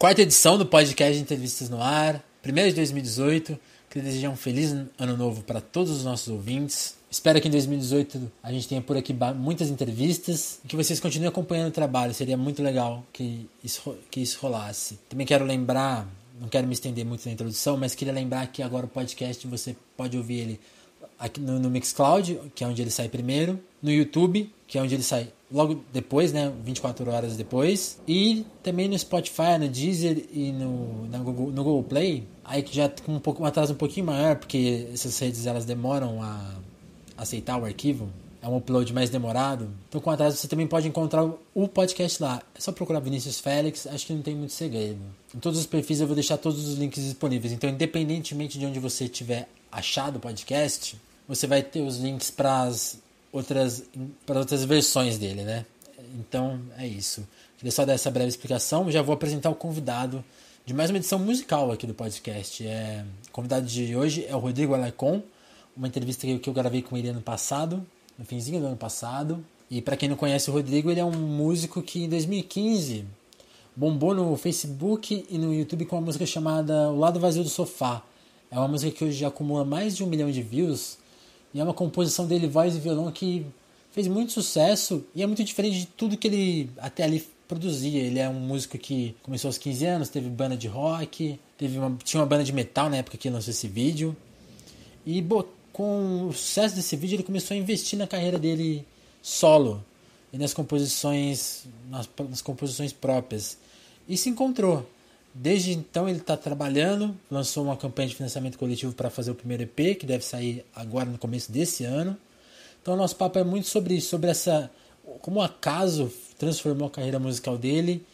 quarta edição do podcast de entrevistas no ar, primeiro de 2018. Queria desejar um feliz ano novo para todos os nossos ouvintes. Espero que em 2018 a gente tenha por aqui muitas entrevistas e que vocês continuem acompanhando o trabalho. Seria muito legal que isso, que isso rolasse. Também quero lembrar, não quero me estender muito na introdução, mas queria lembrar que agora o podcast você pode ouvir ele aqui no, no Mixcloud, que é onde ele sai primeiro, no YouTube, que é onde ele sai logo depois, né, 24 horas depois, e também no Spotify, no Deezer e no, na Google, no Google Play, aí que já com um pouco um atraso um pouquinho maior, porque essas redes elas demoram a aceitar o arquivo, é um upload mais demorado. Então, com atraso, você também pode encontrar o podcast lá. É só procurar Vinícius Félix, acho que não tem muito segredo. Em todos os perfis eu vou deixar todos os links disponíveis. Então, independentemente de onde você tiver achado o podcast, você vai ter os links para as outras, para outras versões dele, né? Então, é isso. Queria só dar essa breve explicação. Já vou apresentar o convidado de mais uma edição musical aqui do podcast. É, o convidado de hoje é o Rodrigo Alarcon uma entrevista que eu gravei com ele ano passado, no finzinho do ano passado. E para quem não conhece o Rodrigo, ele é um músico que em 2015 bombou no Facebook e no YouTube com uma música chamada O Lado Vazio do Sofá. É uma música que hoje já acumula mais de um milhão de views e é uma composição dele, voz e violão, que fez muito sucesso e é muito diferente de tudo que ele até ali produzia. Ele é um músico que começou aos 15 anos, teve banda de rock, teve uma, tinha uma banda de metal na época que lançou esse vídeo e botou com o sucesso desse vídeo, ele começou a investir na carreira dele solo e nas composições, nas, nas composições próprias. E se encontrou. Desde então ele está trabalhando, lançou uma campanha de financiamento coletivo para fazer o primeiro EP, que deve sair agora no começo desse ano. Então o nosso papo é muito sobre isso, sobre essa como o acaso transformou a carreira musical dele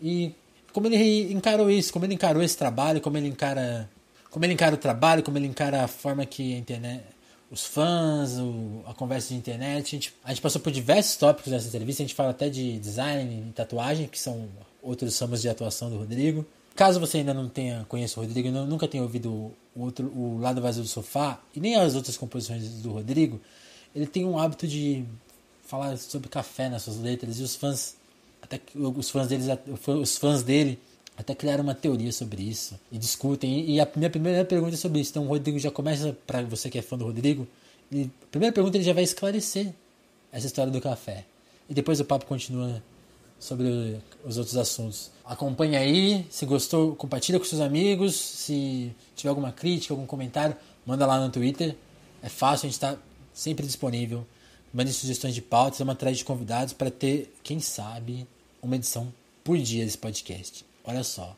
e como ele encarou isso, como ele encarou esse trabalho, como ele encara como ele encara o trabalho, como ele encara a forma que a internet, os fãs, o, a conversa de internet. A gente, a gente passou por diversos tópicos nessa entrevista. A gente fala até de design e tatuagem, que são outros ramos de atuação do Rodrigo. Caso você ainda não tenha conheço o Rodrigo, nunca tenha ouvido o, outro, o lado vazio do sofá e nem as outras composições do Rodrigo, ele tem um hábito de falar sobre café nas suas letras e os fãs, até os fãs deles, os fãs dele até criaram uma teoria sobre isso e discutem. E a minha primeira pergunta é sobre isso. Então o Rodrigo já começa, para você que é fã do Rodrigo, ele, a primeira pergunta ele já vai esclarecer essa história do café. E depois o papo continua sobre os outros assuntos. Acompanhe aí, se gostou, compartilha com seus amigos, se tiver alguma crítica, algum comentário, manda lá no Twitter. É fácil, a gente está sempre disponível. Mande sugestões de pautas, vamos atrás de convidados para ter, quem sabe, uma edição por dia desse podcast. Olha só.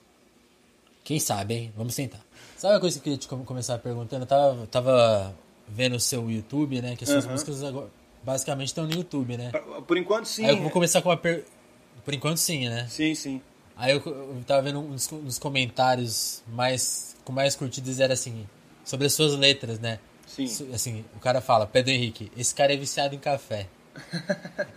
Quem sabe, hein? Vamos tentar. Sabe uma coisa que eu queria te começar perguntando? Eu tava, tava vendo o seu YouTube, né? Que as suas uhum. músicas agora, basicamente estão no YouTube, né? Por enquanto, sim. Aí eu vou começar com uma per... Por enquanto, sim, né? Sim, sim. Aí eu, eu tava vendo uns, uns comentários mais com mais curtidos era assim, sobre as suas letras, né? Sim. Assim, o cara fala, Pedro Henrique, esse cara é viciado em café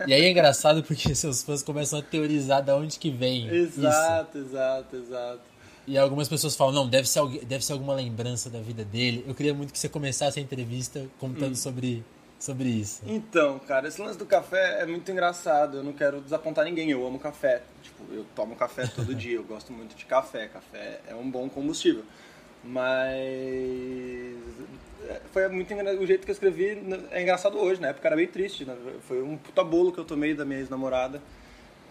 e aí é engraçado porque seus fãs começam a teorizar de onde que vem. Exato, isso. exato, exato. E algumas pessoas falam, não, deve ser, deve ser alguma lembrança da vida dele. Eu queria muito que você começasse a entrevista contando hum. sobre, sobre isso. Então, cara, esse lance do café é muito engraçado. Eu não quero desapontar ninguém, eu amo café. Tipo, eu tomo café todo dia, eu gosto muito de café. Café é um bom combustível. Mas foi muito engraçado. O jeito que eu escrevi é engraçado hoje, na época era bem triste. Né? Foi um puta bolo que eu tomei da minha ex-namorada.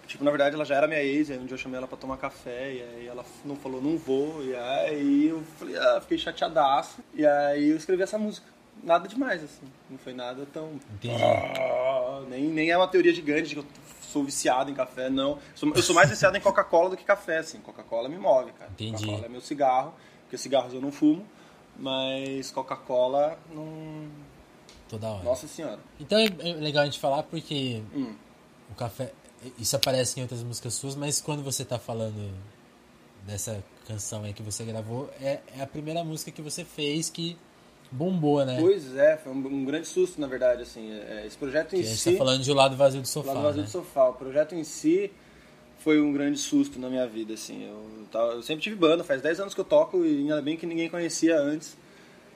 Tipo, na verdade ela já era minha ex, aí um dia eu chamei ela pra tomar café, e aí ela não falou, não vou, e aí eu falei, ah, fiquei chateadaço, e aí eu escrevi essa música. Nada demais, assim, não foi nada tão. Entendi. Ah, nem, nem é uma teoria gigante de que eu sou viciado em café, não. Eu sou mais viciado em Coca-Cola do que café, assim. Coca-Cola me move, cara. Entendi. Coca-Cola é meu cigarro, porque cigarros eu não fumo. Mas Coca-Cola não. Toda hora. Nossa senhora. Então é legal a gente falar porque hum. o café. Isso aparece em outras músicas suas, mas quando você tá falando dessa canção aí que você gravou, é, é a primeira música que você fez que bombou, né? Pois é, foi um, um grande susto, na verdade, assim. É, esse projeto em que si. A gente tá falando de O Lado Vazio do Sofá. O Lado Vazio né? do Sofá. O projeto em si foi um grande susto na minha vida, assim. Eu, eu sempre tive banda, faz 10 anos que eu toco e ainda bem que ninguém conhecia antes.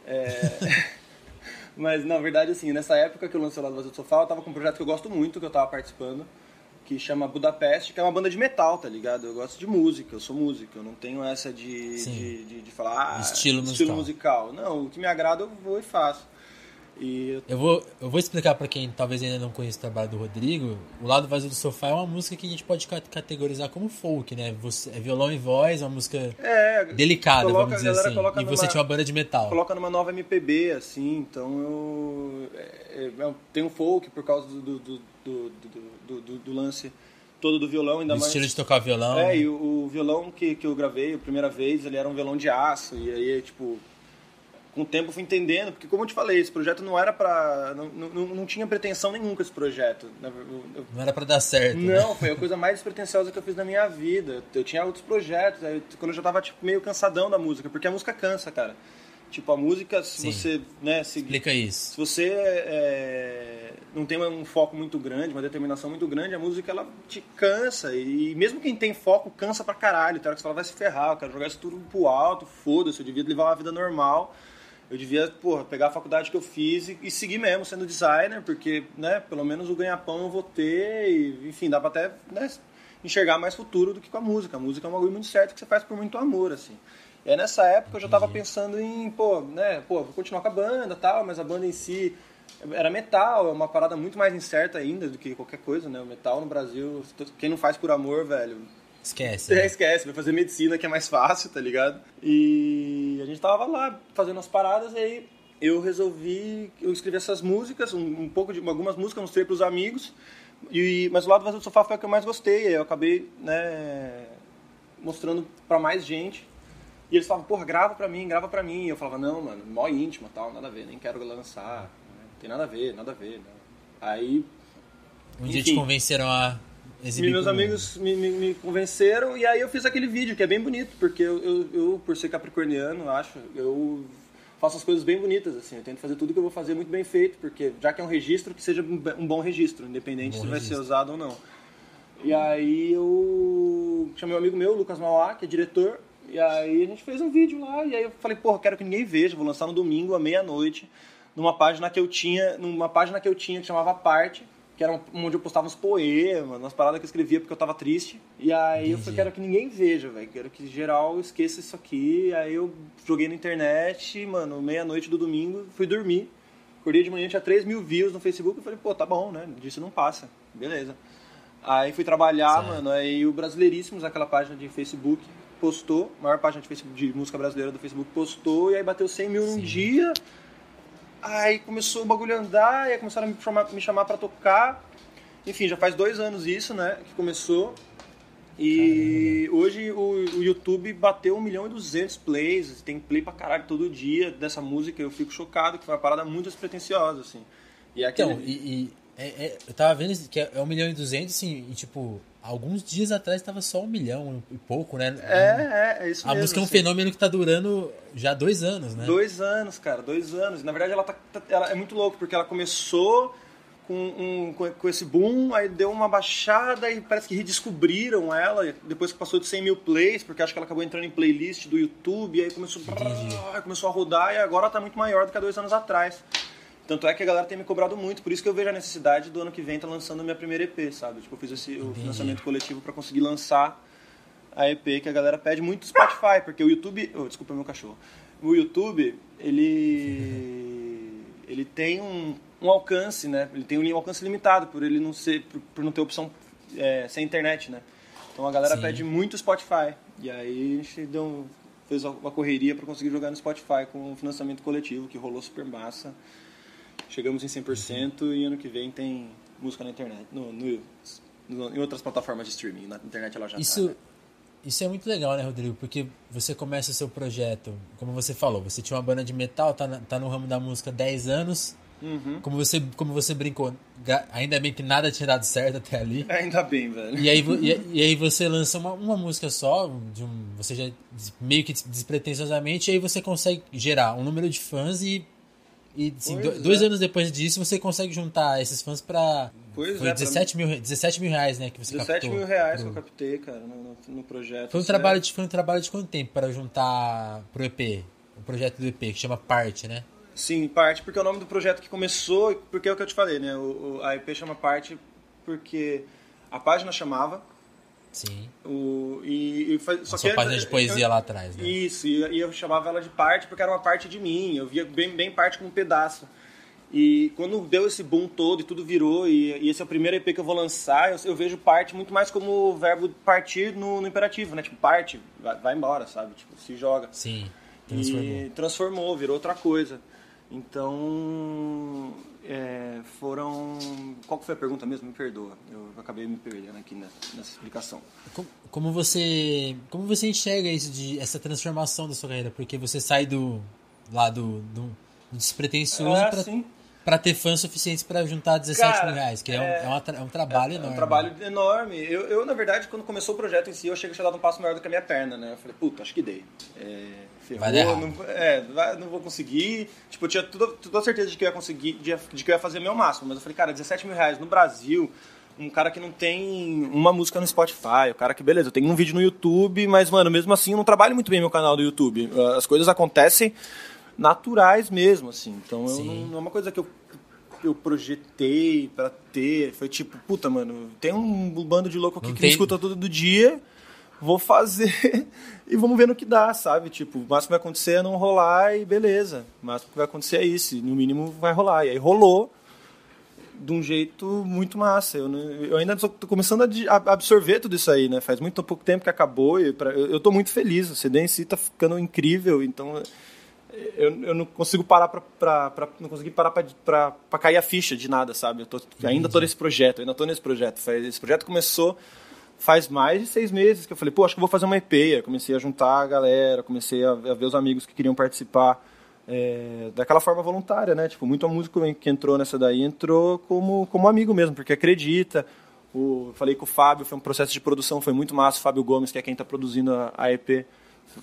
É... Mas, na verdade, assim, nessa época que eu lancei o Lado Vazio do Sofá, eu tava com um projeto que eu gosto muito, que eu tava participando, que chama Budapeste, que é uma banda de metal, tá ligado? Eu gosto de música, eu sou músico, eu não tenho essa de, de, de, de, falar ah, estilo, estilo musical. musical. Não, o que me agrada eu vou e faço. E... Eu, vou, eu vou explicar para quem talvez ainda não conheça o trabalho do Rodrigo. O Lado Vazio do Sofá é uma música que a gente pode categorizar como folk, né? Você, é violão e voz, uma música é, delicada, coloca, vamos dizer assim. E você tinha uma banda de metal. Coloca numa nova MPB, assim, então eu, é, é, eu tenho folk por causa do, do, do, do, do lance todo do violão, ainda o mais. estilo de tocar violão. É, né? e o, o, violão que, que eu gravei a primeira vez, ele era um violão de aço, e aí, tipo, com o tempo fui entendendo, porque como eu te falei, esse projeto não era pra. Não, não, não tinha pretensão nenhuma com esse projeto. Eu, não era pra dar certo. Né? Não, né? foi a coisa mais despretensiosa que eu fiz na minha vida. Eu tinha outros projetos, aí, quando eu já tava tipo, meio cansadão da música, porque a música cansa, cara. Tipo, a música, se Sim. você. Né, se, Explica isso. Se você é, não tem um foco muito grande, uma determinação muito grande, a música ela te cansa. E mesmo quem tem foco cansa pra caralho. Tem hora que você fala, vai se ferrar, eu quero jogar isso tudo pro alto, foda-se, eu devia levar uma vida normal eu devia, porra, pegar a faculdade que eu fiz e, e, seguir mesmo sendo designer, porque, né, pelo menos o ganha-pão eu vou ter e, enfim, dá pra até né, enxergar mais futuro do que com a música. A música é um bagulho muito certo que você faz por muito amor, assim. E aí, nessa época eu já tava pensando em, pô, né, pô, vou continuar com a banda tal, mas a banda em si era metal, é uma parada muito mais incerta ainda do que qualquer coisa, né? O metal no Brasil, quem não faz por amor, velho, Esquece. É, né? esquece, vai fazer medicina que é mais fácil, tá ligado? E a gente tava lá fazendo as paradas e aí eu resolvi, eu escrevi essas músicas, um, um pouco de algumas músicas, mostrei pros amigos, e, mas o lado vazio do sofá foi o que eu mais gostei, eu acabei, né, mostrando pra mais gente. E eles falavam, porra, grava pra mim, grava pra mim. E eu falava, não, mano, mó íntima tal, nada a ver, nem quero lançar, né? tem nada a ver, nada a ver. Né? Aí. Um enfim, dia te convenceram a Exibir meus amigos me, me, me, convenceram e aí eu fiz aquele vídeo que é bem bonito, porque eu, eu, eu, por ser capricorniano, acho, eu faço as coisas bem bonitas, assim. Eu tento fazer tudo que eu vou fazer muito bem feito, porque já que é um registro, que seja um bom registro, independente um se registro. vai ser usado ou não. E aí eu chamei um amigo meu, Lucas Mauá, que é diretor, e aí a gente fez um vídeo lá, e aí eu falei, porra, quero que ninguém veja, vou lançar no domingo à meia-noite, numa página que eu tinha, numa página que eu tinha que chamava Parte, que era onde eu postava uns poemas, umas paradas que eu escrevia porque eu tava triste. E aí Entendi. eu falei, quero que ninguém veja, velho. Quero que geral esqueça isso aqui. Aí eu joguei na internet, mano, meia-noite do domingo, fui dormir. Acordei de manhã, tinha 3 mil views no Facebook. Eu falei, pô, tá bom, né? Disso não passa. Beleza. Aí fui trabalhar, certo. mano. Aí o Brasileiríssimos, aquela página de Facebook, postou. A maior página de, Facebook, de música brasileira do Facebook postou. E aí bateu 100 mil Sim. num dia. Aí começou o bagulho a andar, e aí começaram a me chamar, me chamar pra tocar. Enfim, já faz dois anos isso, né, que começou. E Caramba. hoje o, o, YouTube bateu 1 milhão e 200 plays, tem play pra caralho todo dia dessa música, eu fico chocado, que foi uma parada muito despretensiosa, assim. E é aquele... Então, e, e é, é, eu tava vendo que é 1 milhão e 200, assim, e tipo, alguns dias atrás estava só um milhão e pouco, né? É, é, é isso a mesmo. A música é um assim. fenômeno que está durando já dois anos, né? Dois anos, cara, dois anos. Na verdade, ela, tá, tá, ela é muito louco, porque ela começou com, um, com, esse boom, aí deu uma baixada e parece que redescobriram ela depois que passou de 100 mil plays, porque acho que ela acabou entrando em playlist do YouTube, e aí começou, brrr, começou a rodar e agora está muito maior do que há dois anos atrás. Tanto é que a galera tem me cobrado muito, por isso que eu vejo a necessidade do ano que vem estar tá lançando a minha primeira EP, sabe? Tipo, eu fiz esse, o financiamento coletivo para conseguir lançar a EP que a galera pede muito Spotify, porque o YouTube. Oh, desculpa meu cachorro. O YouTube, ele. ele tem um, um alcance, né? Ele tem um alcance limitado por ele não ser. por, por não ter opção é, sem internet, né? Então a galera Sim. pede muito Spotify. E aí a gente deu, fez uma correria para conseguir jogar no Spotify com o financiamento coletivo, que rolou super massa. Chegamos em 100% uhum. e ano que vem tem música na internet, no, no, no, em outras plataformas de streaming. Na internet ela já tá, Isso, tá, né? Isso é muito legal, né, Rodrigo? Porque você começa o seu projeto, como você falou, você tinha uma banda de metal, tá, na, tá no ramo da música há 10 anos. Uhum. Como, você, como você brincou, ainda bem que nada tinha dado certo até ali. Ainda bem, velho. E aí, e, e aí você lança uma, uma música só, de um, você já meio que despretensiosamente, e aí você consegue gerar um número de fãs e e assim, dois é. anos depois disso, você consegue juntar esses fãs pra. Pois foi é, 17, pra... mil, 17 mil reais, né? Que você 17 captou mil reais pro... que eu captei, cara, no, no projeto. Foi um, trabalho de, foi um trabalho de quanto tempo para juntar pro EP? O projeto do EP, que chama Parte, né? Sim, Parte, porque é o nome do projeto que começou, porque é o que eu te falei, né? O, o a EP chama Parte porque A página chamava. Sim. O, e, e faz, só que página de poesia eu, lá atrás, né? Isso, e, e eu chamava ela de parte porque era uma parte de mim. Eu via bem, bem parte como um pedaço. E quando deu esse boom todo e tudo virou, e, e esse é o primeiro EP que eu vou lançar, eu, eu vejo parte muito mais como o verbo partir no, no imperativo, né? Tipo, parte, vai, vai, embora, sabe? Tipo, se joga. Sim, transformou. E transformou, virou outra coisa. Então, é, foram... Qual foi a pergunta mesmo? Me perdoa, eu acabei me perdendo aqui nessa, explicação. Como, como, você, como você enxerga isso de, essa transformação da sua carreira? Porque você sai do lado do, do despretensioso é, para para ter fãs suficientes para juntar 17 Cara, mil reais, que é, é, um, é, uma, é um trabalho é, enorme. É um trabalho enorme. Eu, eu, na verdade, quando começou o projeto em si, eu cheguei a dar um passo maior do que a minha perna, né? Eu falei, puta, acho que dei. É, ferrou, vai dar não, é, vai, não vou conseguir. Tipo, eu tinha toda, toda a certeza de que eu ia conseguir, de, de que eu ia fazer meu máximo, mas eu falei, cara, 17 mil reais no Brasil um cara que não tem uma música no Spotify, o cara que, beleza, eu tenho um vídeo no YouTube, mas, mano, mesmo assim eu não trabalho muito bem meu canal do YouTube. As coisas acontecem naturais mesmo, assim. Então eu não, não, é uma coisa que eu eu projetei para ter. Foi tipo, puta, mano, tem um bando de louco aqui não que tem... me escuta todo dia, vou fazer e vamos ver no que dá, sabe? Tipo, o máximo que vai acontecer é não rolar e beleza. O máximo que vai acontecer é isso, no mínimo vai rolar. E aí rolou de um jeito muito massa. Eu, eu ainda estou começando a absorver tudo isso aí, né? Faz muito pouco tempo que acabou e pra, eu, estou muito feliz. O CD em si está ficando incrível, então eu, eu não consigo parar para não consegui parar para cair a ficha de nada, sabe? Eu tô, ainda tô nesse projeto, ainda tô nesse projeto. Esse projeto começou faz mais de seis meses que eu falei, pô, acho que vou fazer uma EP. Eu comecei a juntar a galera, comecei a, a ver os amigos que queriam participar é, daquela forma voluntária, né? Tipo, muito músico que entrou nessa daí entrou como, como amigo mesmo, porque acredita. O, falei com o Fábio, foi um processo de produção, foi muito massa. O Fábio Gomes, que é quem está produzindo a, a EP,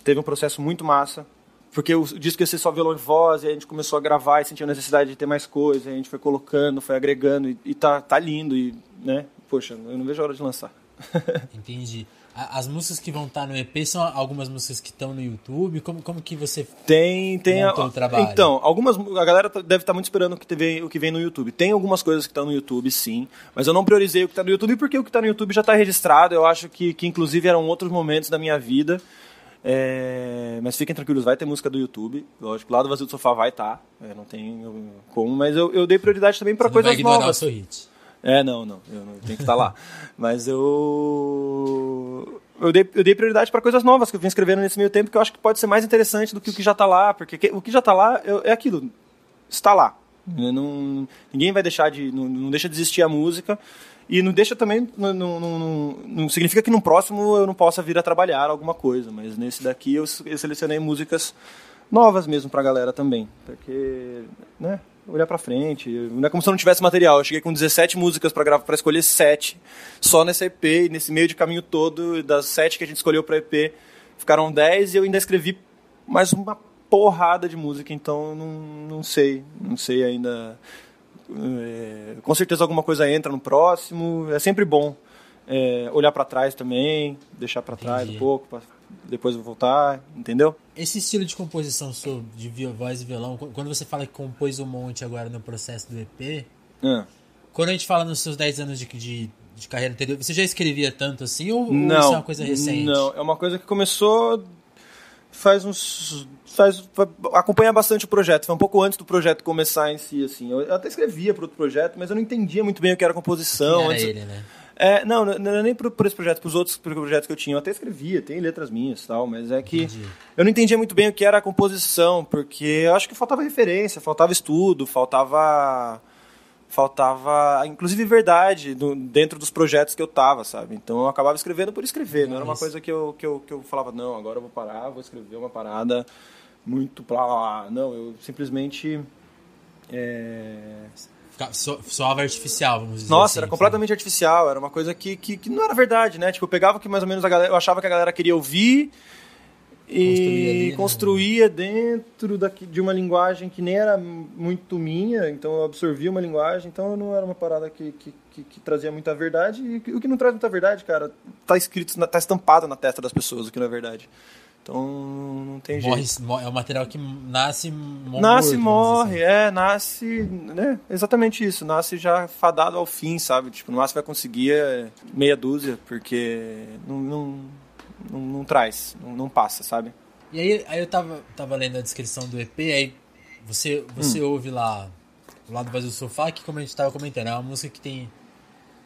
teve um processo muito massa porque o disco ia ser só violão e voz, e a gente começou a gravar e sentiu a necessidade de ter mais coisa, a gente foi colocando, foi agregando, e, e tá, tá lindo, e, né, poxa, eu não vejo a hora de lançar. Entendi. As músicas que vão estar tá no EP são algumas músicas que estão no YouTube? Como, como que você tem tem a, o trabalho? Então, algumas a galera tá, deve estar tá muito esperando o que, vem, o que vem no YouTube. Tem algumas coisas que estão no YouTube, sim, mas eu não priorizei o que está no YouTube porque o que está no YouTube já está registrado. Eu acho que, que inclusive eram outros momentos da minha vida é, mas fiquem tranquilos, vai ter música do YouTube. Lógico, lá do Vazio do Sofá vai estar. Tá, é, não tem como, mas eu, eu dei prioridade também para coisas vai novas. O seu hit. É, não, não, eu não tenho que estar lá. mas eu eu dei, eu dei prioridade para coisas novas que eu vim escrevendo nesse meio tempo que eu acho que pode ser mais interessante do que o que já está lá, porque o que já está lá é aquilo, está lá. Não, ninguém vai deixar de, não, não deixa de existir a música. E não deixa também, não, não, não, não, significa que no próximo eu não possa vir a trabalhar alguma coisa, mas nesse daqui eu, eu selecionei músicas novas mesmo pra galera também, porque, né, olhar pra frente, não é como se eu não tivesse material, eu cheguei com 17 músicas para gravar, para escolher 7, só nessa EP, e nesse meio de caminho todo, das 7 que a gente escolheu pra EP, ficaram 10 e eu ainda escrevi mais uma porrada de música, então não, não sei, não sei ainda. É, com certeza alguma coisa entra no próximo. É sempre bom é, olhar para trás também, deixar para trás um pouco, pra depois voltar, entendeu? Esse estilo de composição sua, de voz e violão, quando você fala que compôs um monte agora no processo do EP, é. quando a gente fala nos seus 10 anos de, de, de, carreira anterior, você já escrevia tanto assim ou, não, ou isso é uma coisa recente? Não, é uma coisa que começou faz uns faz acompanha bastante o projeto. Foi um pouco antes do projeto começar em si, assim. Eu até escrevia para outro projeto, mas eu não entendia muito bem o que era composição. Era antes... ele, né? É, não, não era nem por, por, esse projeto, para os outros projetos que eu tinha. Eu até escrevia, tem letras minhas tal, mas é que Entendi. eu não entendia muito bem o que era a composição, porque eu acho que faltava referência, faltava estudo, faltava faltava, inclusive, verdade dentro dos projetos que eu tava, sabe? Então eu acabava escrevendo por escrever, não era uma coisa que eu, que eu, que eu falava, não, agora eu vou parar, vou escrever uma parada muito plá, não, eu simplesmente é... Soava artificial, vamos dizer Nossa, assim, era completamente artificial, era uma coisa que, que, que, não era verdade, né? Tipo, eu pegava que mais ou menos a galera, eu achava que a galera queria ouvir e construía, ali, né? dentro daqui, de uma linguagem que nem era muito minha, então eu absorvia uma linguagem, então não era uma parada que, que, que, que trazia muita verdade, e o que não traz muita verdade, cara, tá escrito, tá estampado na testa das pessoas o que não é verdade. Então não tem morre, jeito. É um material que nasce morre. Nasce, morre, assim. é, nasce, né? Exatamente isso, nasce já fadado ao fim, sabe? Tipo, no máximo vai conseguir é meia dúzia, porque não, não, não, não traz, não, não, passa, sabe? E aí, aí eu tava, tava lendo a descrição do EP, aí você, você hum. ouve lá o lado vazio do sofá, que como a gente tava comentando, é uma música que tem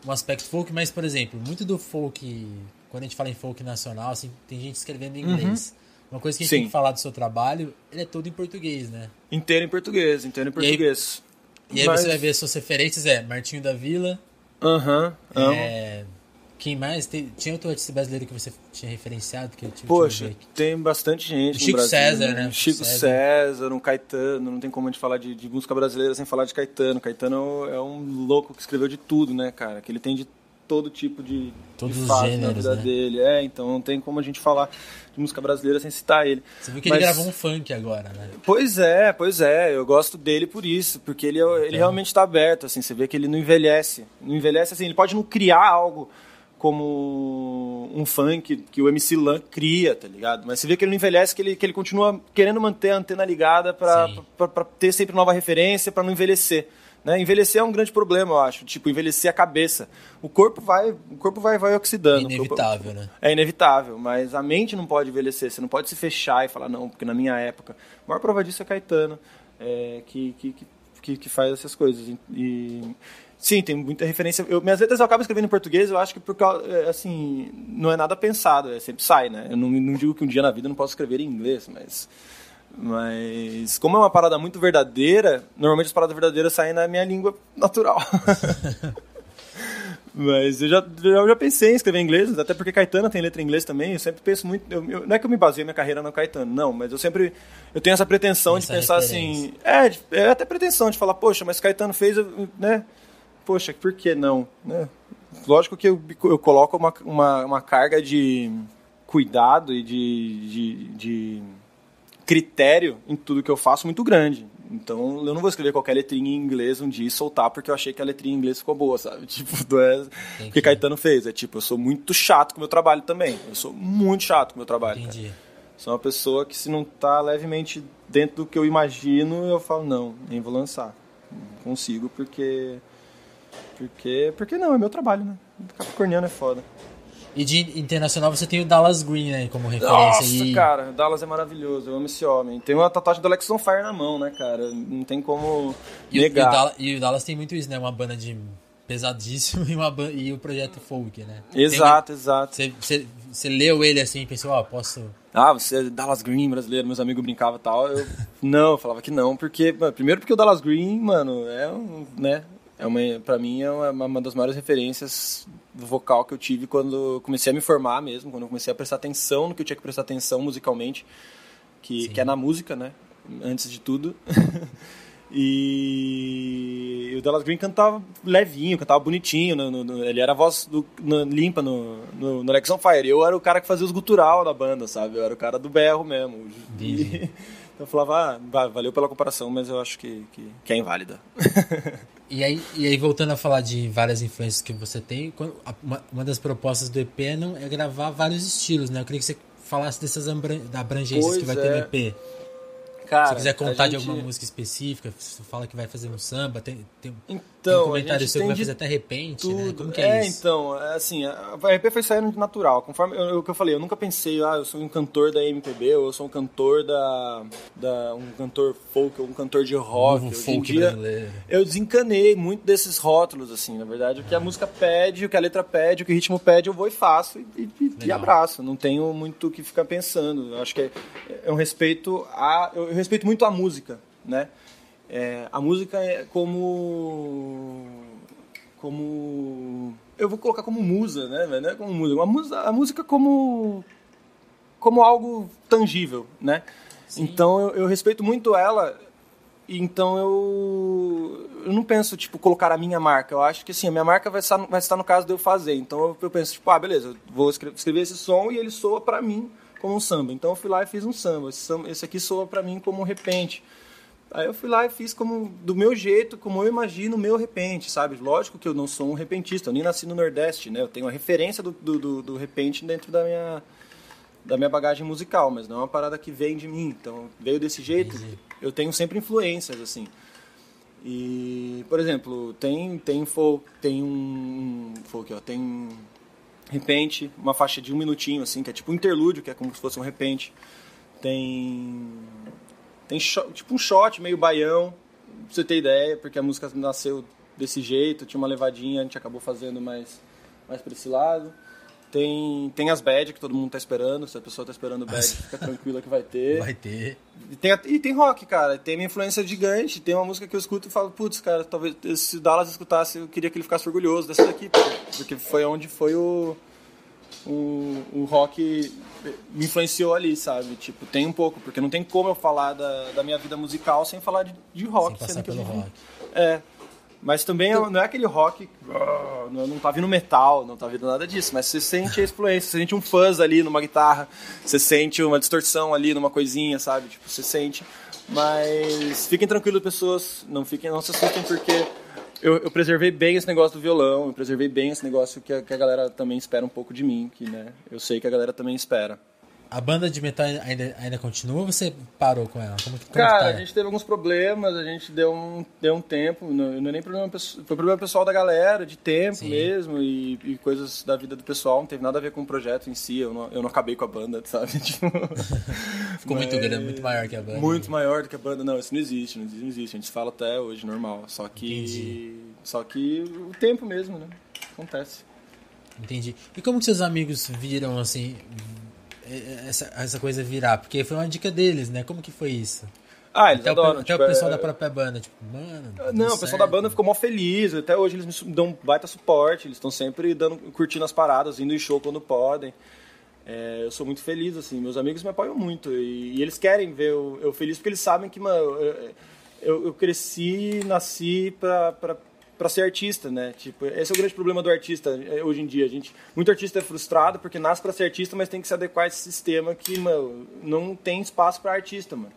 um aspecto folk, mas, por exemplo, muito do folk quando a gente fala em folk nacional, assim, tem gente escrevendo em inglês. Uhum. Uma coisa que a gente Sim. tem que falar do seu trabalho, ele é todo em português, né? Inteiro em português, inteiro em português. E aí, e aí Mas... você vai ver as suas referências, é Martinho da Vila. Aham, uhum, é... Quem mais? Tem, tinha outro artista brasileiro que você tinha referenciado? Que eu tinha, Poxa, tem bastante gente. Chico Brasil, César, né? né? Chico César. César, um Caetano. Não tem como a gente falar de, de música brasileira sem falar de Caetano. Caetano é um louco que escreveu de tudo, né, cara? Que ele tem de todo tipo de, Todos de fase gêneros, na vida né? dele. É, então não tem como a gente falar de música brasileira sem citar ele. Você viu que Mas... ele gravou um funk agora, né? Pois é, pois é. Eu gosto dele por isso, porque ele, ele então... realmente está aberto, assim. Você vê que ele não envelhece. Não envelhece, assim, ele pode não criar algo como um funk que o MC Lan cria, tá ligado? Mas você vê que ele não envelhece, que ele, que ele continua querendo manter a antena ligada para ter sempre nova referência, para não envelhecer. Né? Envelhecer é um grande problema, eu acho. Tipo, envelhecer a cabeça. O corpo vai, o corpo vai, vai oxidando. É inevitável, corpo... né? É inevitável, mas a mente não pode envelhecer. Você não pode se fechar e falar, não, porque na minha época. A maior prova disso é Caetano, é, que, que, que, que, faz essas coisas. E, sim, tem muita referência. Eu, minhas letras eu acabo escrevendo em português, eu acho que porque, é, assim, não é nada pensado, é, sempre sai, né? Eu não, não digo que um dia na vida eu não posso escrever em inglês, mas mas como é uma parada muito verdadeira, normalmente as paradas verdadeiras saem na minha língua natural. Mas eu já, eu já pensei em escrever em inglês, até porque Caetano tem letra em inglês também. Eu sempre penso muito. Eu, eu, não é que eu me baseei minha carreira no Caetano, não, mas eu sempre. Eu tenho essa pretensão essa de pensar assim. É, é até pretensão de falar, poxa, mas Caetano fez, né? Poxa, por que não? Né? Lógico que eu, eu coloco uma, uma, uma carga de cuidado e de, de, de critério em tudo que eu faço muito grande. Então eu não vou escrever qualquer letrinha em inglês um dia e soltar porque eu achei que a letrinha em inglês ficou boa, sabe? Tipo, do é... que Caetano fez. É tipo, eu sou muito chato com o meu trabalho também. Eu sou muito chato com o meu trabalho. Entendi. Cara. Sou uma pessoa que se não tá levemente dentro do que eu imagino, eu falo, não, nem vou lançar. Não consigo porque. Porque. Porque não, é meu trabalho, né? Capricorniano é foda. E de internacional você tem o Dallas Green, né, como referência. Nossa, e... cara, Dallas é maravilhoso, eu amo esse homem. Tem uma tatuagem do Alex on Fire na mão, né, cara? Não tem como e negar. O, e, o Dallas, e o Dallas tem muito isso, né? Uma banda de pesadíssimo e, uma e o projeto folk, né? Exato, exato. Você leu ele assim e pensou, ó, oh, posso... Ah, você é Dallas Green brasileiro, meus amigos brincavam e tal. Eu, não, eu falava que não, porque, mano, primeiro porque o Dallas Green, mano, é um, né, é uma, pra mim é uma, uma das maiores referências vocal que eu tive quando comecei a me formar mesmo, quando eu comecei a prestar atenção no que eu tinha que prestar atenção musicalmente, que, que é na música, né? Antes de tudo. e... o Dallas Green cantava levinho, cantava bonitinho, no, no, no, ele era a voz do, limpa no, no, no Alex on Fire. Eu era o cara que fazia os gutural da banda, sabe? Eu era o cara do berro mesmo. E, eu falava, ah, valeu pela comparação, mas eu acho que, que, que é inválida. E aí, e aí, voltando a falar de várias influências que você tem, uma, uma das propostas do EP é, não, é gravar vários estilos, né? Eu queria que você falasse dessas abrangências pois que vai é. ter no é. EP. Cara, Se quiser contar gente... de alguma música específica, você fala que vai fazer um samba, tem, tem, então, um comentário seu que vai fazer até repente, né? tudo. Como que é, é isso? então, é assim, a RP foi saindo natural. Conforme o que eu falei, eu nunca pensei, ah, eu sou um cantor da MPB, ou eu sou um cantor da, da um cantor folk, ou um cantor de rock. Novo folk dia, brasileiro. Eu desencanei muito desses rótulos, assim, na verdade, o que a música pede, o que a letra pede, o que o ritmo pede, eu vou e faço e, e, e abraço. Não tenho muito o que ficar pensando. Eu acho que é, é um respeito a... Eu, eu respeito muito a música, né? É, a música é como como eu vou colocar como musa, né? Não é como musa, a música, a música como como algo tangível, né? Sim. Então eu, eu, respeito muito ela. Então eu, eu não penso tipo colocar a minha marca. Eu acho que assim a minha marca vai estar vai estar no caso de eu fazer. Então eu, eu penso tipo ah beleza, vou escrever, esse som e ele soa para mim como um samba. Então eu fui lá e fiz um samba. Esse, samba, esse aqui soa para mim como um repente. Aí eu fui lá e fiz como do meu jeito, como eu imagino o meu repente, sabe? Lógico que eu não sou um repentista, eu nem nasci no Nordeste, né? Eu tenho a referência do, do, do, repente dentro da minha, da minha bagagem musical, mas não é uma parada que vem de mim. Então, veio desse jeito, eu tenho sempre influências, assim. E, por exemplo, tem, tem folk, tem um folk, ó, tem repente, uma faixa de um minutinho, assim, que é tipo um interlúdio, que é como se fosse um repente. Tem. Tem tipo um shot meio baião, pra você ter ideia, porque a música nasceu desse jeito, tinha uma levadinha, a gente acabou fazendo mais, mais pra esse lado. Tem, tem as bad que todo mundo tá esperando, se a pessoa tá esperando bad, fica tranquila que vai ter. Vai ter. E tem, e tem rock, cara. Tem minha influência gigante. Tem uma música que eu escuto e falo, putz, cara, talvez se o Dallas escutasse, eu queria que ele ficasse orgulhoso dessa daqui. Porque, porque foi onde foi o, o, o rock me influenciou ali, sabe? Tipo, tem um pouco, porque não tem como eu falar da, da minha vida musical sem falar de, de rock. Sem passar sendo que eu pelo vivi- rock. É. Mas também não é aquele rock. ah, Não, não tá vindo metal, não tá vindo nada disso. Mas você sente a influência, você sente um fuzz ali numa guitarra, você sente uma distorção ali numa coisinha, sabe? Tipo, você sente. Mas fiquem tranquilos, pessoas. Não fiquem, não se assustem, porque eu, eu preservei bem esse negócio do violão, eu preservei bem esse negócio que a, que a galera também espera um pouco de mim, que né, eu sei que a galera também espera. A banda de metal ainda, ainda continua ou você parou com ela? Como, como Cara, tá? a gente teve alguns problemas, a gente deu um, deu um tempo, não, não é nem problema pessoal, foi problema pessoal da galera, de tempo Sim. mesmo, e, e coisas da vida do pessoal, não teve nada a ver com o projeto em si, eu não, eu não acabei com a banda, sabe? Tipo, Ficou muito mas- grande, muito maior que a banda. Muito maior do que a banda, não, isso não existe, não existe, não existe. a gente fala até hoje, normal, só que... Entendi. Só que o tempo mesmo, né? Acontece. Entendi. E como que seus amigos viram, assim, essa, essa coisa virar? Porque foi uma dica deles, né? Como que foi isso? Ah, eles Até, adoram. o, até tipo, o pessoal é- da própria banda, tipo, mano. deu Não, o pessoal da banda ficou mó feliz. Até hoje eles me dão um baita suporte. Eles estão sempre dando, curtindo as paradas, indo em show quando podem. É, eu sou muito feliz, assim. Meus amigos me apoiam muito. E, e eles querem ver eu, eu feliz porque eles sabem que, mano, eu, eu, eu cresci, nasci pra, pra, pra ser artista, né? Tipo, esse é o grande problema do artista é, hoje em dia. A gente, muito artista é frustrado porque nasce pra ser artista, mas tem que se adequar a esse sistema que, mano, não tem espaço pra artista, mano.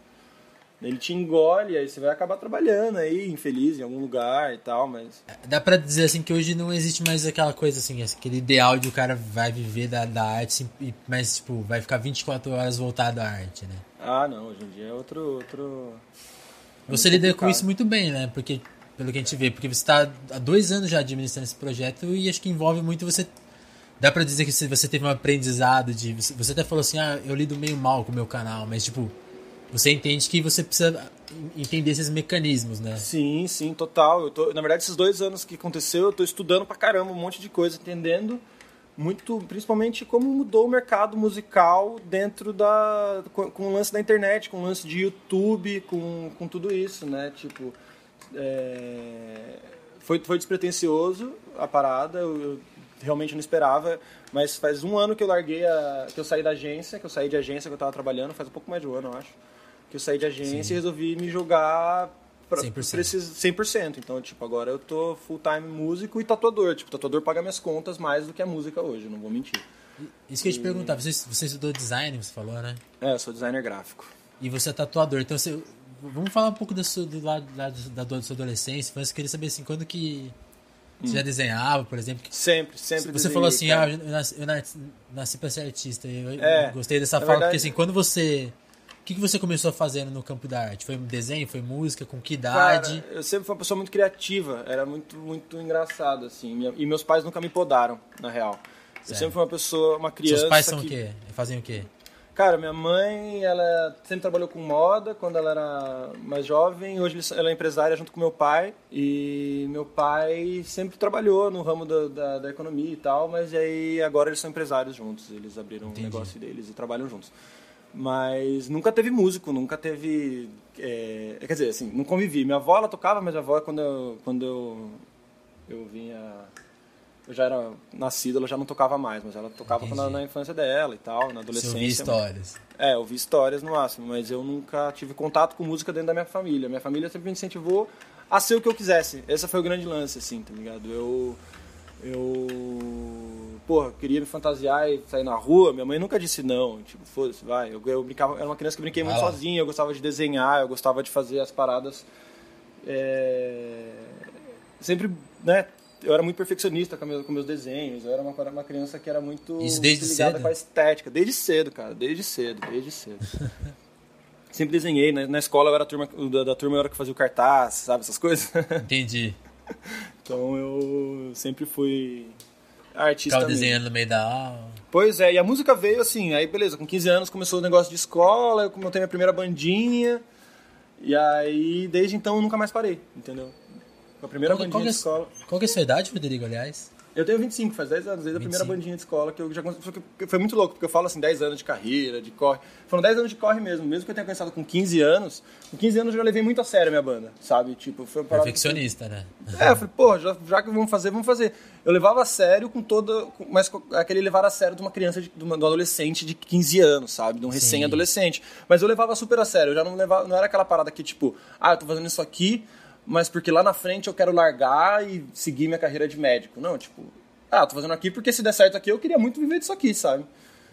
Ele te engole, aí você vai acabar trabalhando aí, infeliz em algum lugar e tal, mas. Dá pra dizer assim que hoje não existe mais aquela coisa assim, aquele ideal de o cara vai viver da, da arte, mas tipo, vai ficar 24 horas voltado à arte, né? Ah, não, hoje em dia é outro. outro... Você lida com isso muito bem, né? Porque, pelo que a gente vê, porque você está há dois anos já administrando esse projeto e acho que envolve muito você. Dá pra dizer que você teve um aprendizado de. Você até falou assim, ah, eu lido meio mal com o meu canal, mas tipo, você entende que você precisa entender esses mecanismos, né? Sim, sim, total. Eu tô, na verdade, esses dois anos que aconteceu, eu tô estudando pra caramba um monte de coisa, entendendo muito, principalmente como mudou o mercado musical dentro da. com, com o lance da internet, com o lance de YouTube, com, com tudo isso, né? Tipo. É, foi, foi despretensioso a parada, eu, eu realmente não esperava, mas faz um ano que eu larguei a. que eu saí da agência, que eu saí de agência que eu tava trabalhando, faz um pouco mais de um ano, eu acho. Que eu saí de agência Sim. e resolvi me jogar pra, 100%. pra esses 100%. Então, tipo, agora eu tô full time músico e tatuador. Tipo, tatuador paga minhas contas mais do que a música hoje, não vou mentir. Isso que eu ia te perguntar, você, você estudou design, você falou, né? É, eu sou designer gráfico. E você é tatuador, então você. Vamos falar um pouco do lado da, da, da sua adolescência, mas eu queria saber assim, quando que você já desenhava, por exemplo, Sempre, sempre. Você desenhei, falou assim, cara. ah, eu nasci, eu nasci, pra ser artista. Eu É, gostei dessa fala, verdade- porque assim, quando você. O que, que você começou fazendo no campo da arte? Foi desenho, foi música, com que Cara, idade? eu sempre fui uma pessoa muito criativa, era muito, muito engraçado, assim. E meus pais nunca me podaram, na real. Eu sempre fui uma pessoa, uma criança. Seus pais são que... o quê? Fazem o quê? Cara, minha mãe, ela sempre trabalhou com moda quando ela era mais jovem. Hoje ela é empresária junto com meu pai. E meu pai sempre trabalhou no ramo da, da, da economia e tal, mas aí agora eles são empresários juntos. Eles abriram Entendi. um negócio deles e trabalham juntos. Mas nunca teve músico, nunca teve. é, quer dizer, assim, não convivi. Minha avó ela tocava, mas a avó, quando eu, quando eu, eu vinha eu já era nascido, ela já não tocava mais, mas ela tocava quando, na infância dela e tal, na Você adolescência. ouvia histórias. É, eu vi histórias no máximo, mas eu nunca tive contato com música dentro da minha família. Minha família sempre me incentivou a ser o que eu quisesse. Esse foi o grande lance, assim, tá ligado? Eu. Eu. Porra, queria me fantasiar e sair na rua. Minha mãe nunca disse não. Tipo, foda-se, vai. Eu, eu brincava, era uma criança que eu brinquei muito Vai lá. sozinho. Eu gostava de desenhar, eu gostava de fazer as paradas. é, Sempre, né? Eu era muito perfeccionista com, meu, com meus desenhos. Eu era uma, uma criança que era muito Isso desde ligada cedo? com a estética. Desde cedo, cara. Desde cedo, desde cedo. Sempre desenhei. Na, na escola eu era a turma, da, da turma eu era que fazia o cartaz, sabe? Essas coisas. Entendi. então eu sempre fui artista Ficava mesmo. desenhando no meio da aula. Pois é, e a música veio assim, aí beleza, com 15 anos começou o negócio de escola, eu montei minha primeira bandinha, e aí desde então eu nunca mais parei, entendeu? Com a primeira Qual, bandinha qual, de que escola. é, qual que é a sua idade, Rodrigo, aliás? Eu tenho 25, faz 10 anos, desde a primeira 25. bandinha de escola, que eu já foi- foi muito louco, porque eu falo assim, 10 anos de carreira, de corre. Foram 10 anos de corre mesmo, mesmo que eu tenha começado com 15 anos, com 15 anos eu já levei muito a sério a minha banda, sabe? Tipo, foi uma parada que- Perfeccionista, né? É, eu falei, pô, já, já que vamos fazer, vamos fazer. Eu levava a sério com toda. Mas com aquele levar a sério de uma criança, de, de, uma, de um adolescente de 15 anos, sabe? De um recém-adolescente. Mas eu levava super a sério. Eu já não levava. Não era aquela parada que, tipo, ah, eu tô fazendo isso aqui, mas porque lá na frente eu quero largar e seguir minha carreira de médico. Não, tipo, ah, tô fazendo aqui porque se der certo aqui, eu queria muito viver disso aqui, sabe?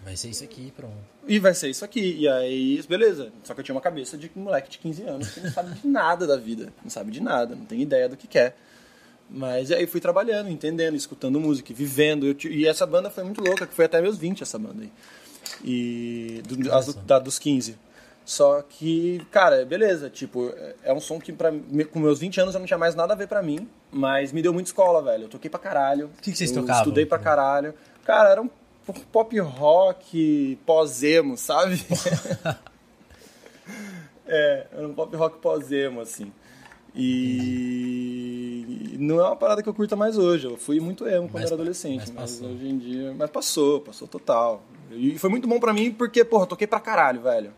Vai ser isso aqui, pronto. E vai ser isso aqui. E aí, beleza. Só que eu tinha uma cabeça de um moleque de 15 anos que não sabe de nada da vida. Não sabe de nada, não tem ideia do que quer. Mas aí fui trabalhando, entendendo, escutando música, vivendo. E essa banda foi muito louca, que foi até meus 20 essa banda aí. E do, as da, dos 15. Só que, cara, beleza, tipo, é- é um som que pra, com meus 20 anos eu não tinha mais nada a ver pra mim, mas me deu muita escola, velho. Eu toquei pra caralho. O que que vocês tocavam? Estudei pra caralho. Cara, era um pop rock pós-emo, sabe? é, era um pop rock pós-emo, assim. E não é uma parada que eu curta mais hoje. Eu fui muito emo quando Mas era adolescente, mas mas, hoje em dia. Mas passou, passou total. E foi muito bom pra mim porque, porra, eu toquei pra caralho, velho.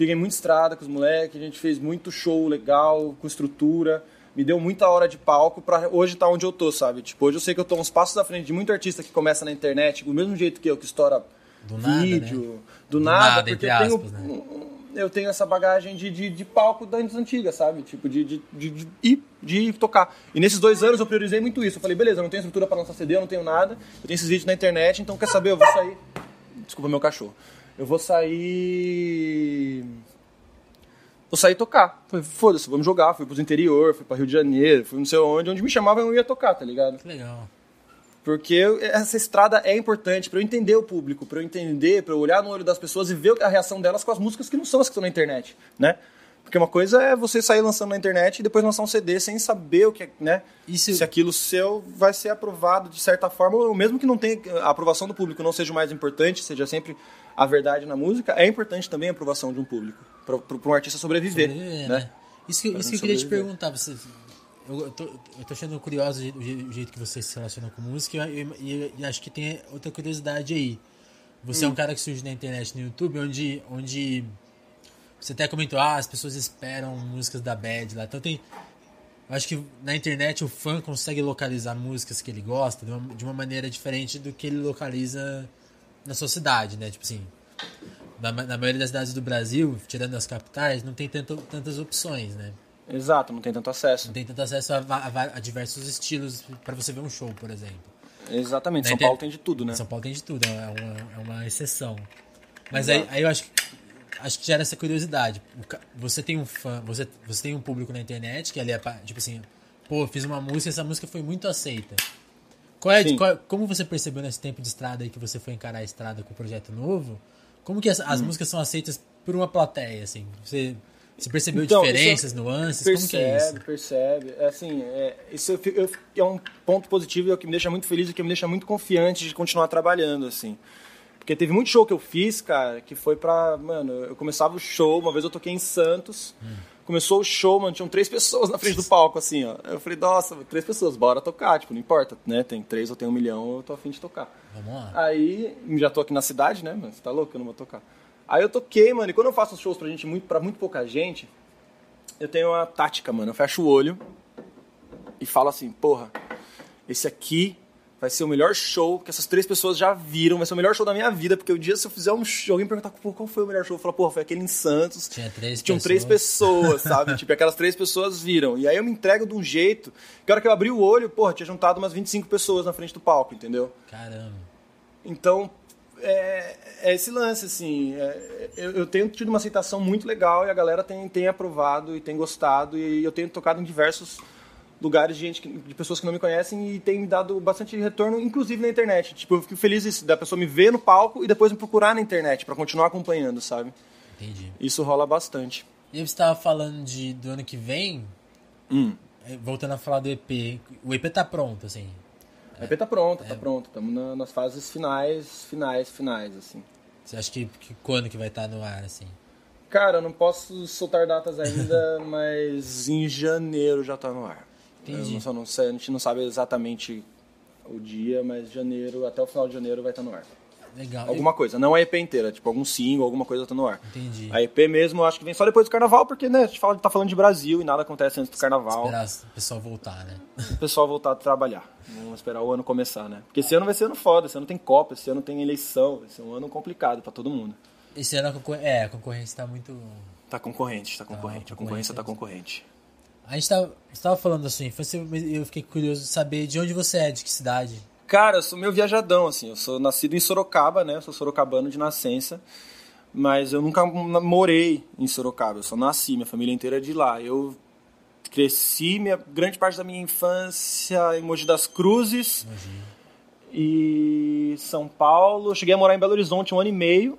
Peguei muita estrada com os moleques, a gente fez muito show legal, com estrutura. Me deu muita hora de palco pra hoje tá onde eu tô, sabe? Tipo, hoje eu sei que eu tô uns passos à frente de muito artista que começa na internet, do mesmo jeito que eu, que estoura Do nada, vídeo, né? do, Do nada, nada, porque eu tenho, aspas, né? eu tenho essa bagagem de, de, de palco das antigas, sabe? Tipo, de, de, de, de, ir- de tocar. E nesses dois anos eu priorizei muito isso. Eu falei, beleza, eu não tenho estrutura para lançar CD, eu não tenho nada, eu tenho esses vídeos na internet, então quer saber, eu vou sair. Desculpa meu cachorro. Eu vou sair. Vou sair tocar. Falei, foda-se, vamos jogar. Fui pros interior, fui pra Rio de Janeiro, fui não sei onde, onde me chamavam eu ia tocar, tá ligado? Que legal. Porque essa estrada é importante pra eu entender o público, pra eu entender, pra eu olhar no olho das pessoas e ver a reação delas com as músicas que não são as que estão na internet, né? Porque uma coisa é você sair lançando na internet e depois lançar um CD sem saber o que, é, né? Isso- Se aquilo seu vai ser aprovado de certa forma, ou mesmo que não tenha a aprovação do público não seja o mais importante, seja sempre a verdade na música, é importante também a aprovação de um público, para um artista sobreviver, Sobreviver, né? Isso que, Pra isso que eu queria te perguntar. Você, eu, eu tô, eu tô achando curioso o je- o je- o jeito que você se relaciona com música e, e- acho que tem outra curiosidade aí. Você é Hum. um cara que surge na internet, no YouTube, onde, onde você até comentou, ah, as pessoas esperam músicas da Bad lá. Então tem. Eu acho que na internet o fã consegue localizar músicas que ele gosta de uma, de uma maneira diferente do que ele localiza na sua cidade, né? Tipo assim, na, na maioria das cidades do Brasil, tirando as capitais, não tem tanto, tantas opções, né? Exato, não tem tanto acesso. Não tem tanto acesso a, a a diversos estilos para você ver um show, por exemplo. Exatamente, Na São inter- Paulo tem de tudo, né? São Paulo tem de tudo, é uma, é uma exceção. Mas aí, aí eu acho que, acho que gera essa curiosidade. Você tem um fã, você, você tem um público na internet que ali é tipo assim, pô, fiz uma música e essa música foi muito aceita. Qual é, qual- como você percebeu nesse tempo de estrada aí que você foi encarar a estrada com o projeto novo? Como que as, Hum. as músicas são aceitas por uma plateia, assim? Você, você percebeu Então, diferenças, isso nuances? Percebe, como que é isso? percebe. É assim, é, isso eu eu é um ponto positivo e é o que me deixa muito feliz e que me deixa muito confiante de continuar trabalhando, assim. Porque teve muito show que eu fiz, cara, que foi pra. Mano, eu começava o show, uma vez eu toquei em Santos. Começou o show, mano, tinham três pessoas na frente do palco, assim, ó. Eu falei, nossa, três pessoas, bora tocar, tipo, não importa, né? Tem três ou tem um milhão, eu tô afim de tocar. Vamos lá. Aí, já tô aqui na cidade, né, mano? Você tá louco? Eu não vou tocar. Aí eu toquei, mano, e quando eu faço shows pra gente, muito, pra muito pouca gente, eu tenho uma tática, mano. Eu fecho o olho e falo assim, porra, esse aqui vai ser o melhor show que essas três pessoas já viram, vai ser o melhor show da minha vida, porque o dia se eu fizer um show, alguém perguntar pô, qual foi o melhor show, eu falo, porra, foi aquele em Santos. Tinha três Tinham três pessoas, sabe? tipo, aquelas três pessoas viram. E aí eu me entrego de um jeito que a hora que eu abri o olho, porra, tinha juntado umas 25 pessoas na frente do palco, entendeu? Caramba. Então, é, é esse lance, assim. é, eu, eu tenho tido uma aceitação muito legal e a galera tem, tem aprovado e tem gostado. E eu tenho tocado em diversos lugares de, gente, de pessoas que não me conhecem e tem me dado bastante retorno, inclusive na internet. Tipo, eu fico feliz da pessoa me ver no palco e depois me procurar na internet para continuar acompanhando, sabe? Entendi. Isso rola bastante. E você estava falando de, do ano que vem, Hum. eh, voltando a falar do EP. O EP tá pronto, assim. A EP tá pronta, tá pronta. Estamos na, nas fases finais, finais, finais, assim. Você acha que, que quando que vai estar no ar, assim? Cara, eu não posso soltar datas ainda, mas em janeiro já tá no ar. Entendi. Eu só não sei, a gente não sabe exatamente o dia, mas janeiro, até o final de janeiro vai estar no ar. Legal. Alguma coisa, não a EP inteira, tipo algum single, alguma coisa tá no ar. Entendi. A EP mesmo, eu acho que vem só depois do carnaval, porque né, a gente fala, tá falando de Brasil e nada acontece antes do carnaval. Esperar o pessoal voltar, né? O pessoal voltar a trabalhar. Vamos esperar o ano começar, né? Porque esse ano vai ser ano foda, esse ano tem Copa, esse ano tem eleição, vai ser um ano complicado pra todo mundo. Esse ano a concorrência, é, a concorrência tá muito... Tá concorrente, tá concorrente, a concorrência tá concorrente. A gente tava, você tava falando da sua infância, mas eu fiquei curioso de saber de onde você é, de que cidade. Cara, eu sou meio viajadão, assim. Eu sou nascido em Sorocaba, né? Eu sou sorocabano de nascença. Mas eu nunca morei em Sorocaba. Eu só nasci, minha família inteira é de lá. Eu cresci minha grande parte da minha infância em Mogi das Cruzes Imagina. e São Paulo. Cheguei a morar em Belo Horizonte um ano e meio.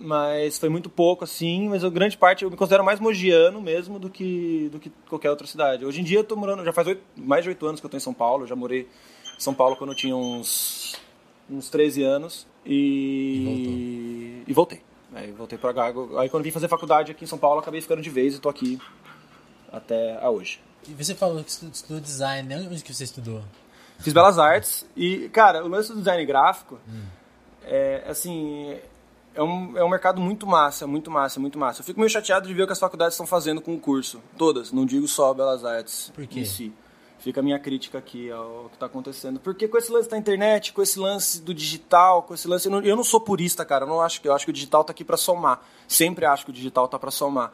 Mas foi muito pouco, assim. Mas a grande parte eu me considero mais mogiano mesmo do que, do que qualquer outra cidade. Hoje em dia eu tô morando, já faz oito, mais de oito anos que eu tô em São Paulo. Eu já morei em São Paulo quando eu tinha uns, uns 13 anos. E, e voltei. Aí voltei pra Gago. Aí quando vim fazer faculdade aqui em São Paulo, acabei ficando de vez e tô aqui até a hoje. E você falou que estu- estudou design, né? Onde que você estudou? Fiz belas artes e, cara, o lance do design gráfico é, assim, é um, é um mercado muito massa, muito massa, muito massa. Eu fico meio chateado de ver o que as faculdades estão fazendo com o curso. Todas, não digo só belas artes Por quê? em si. Fica a minha crítica aqui ao que está acontecendo. Porque com esse lance da internet, com esse lance do digital, com esse lance. Eu não, eu não sou purista, cara. Eu não acho que eu acho que o digital tá aqui para somar. Sempre acho que o digital tá para somar.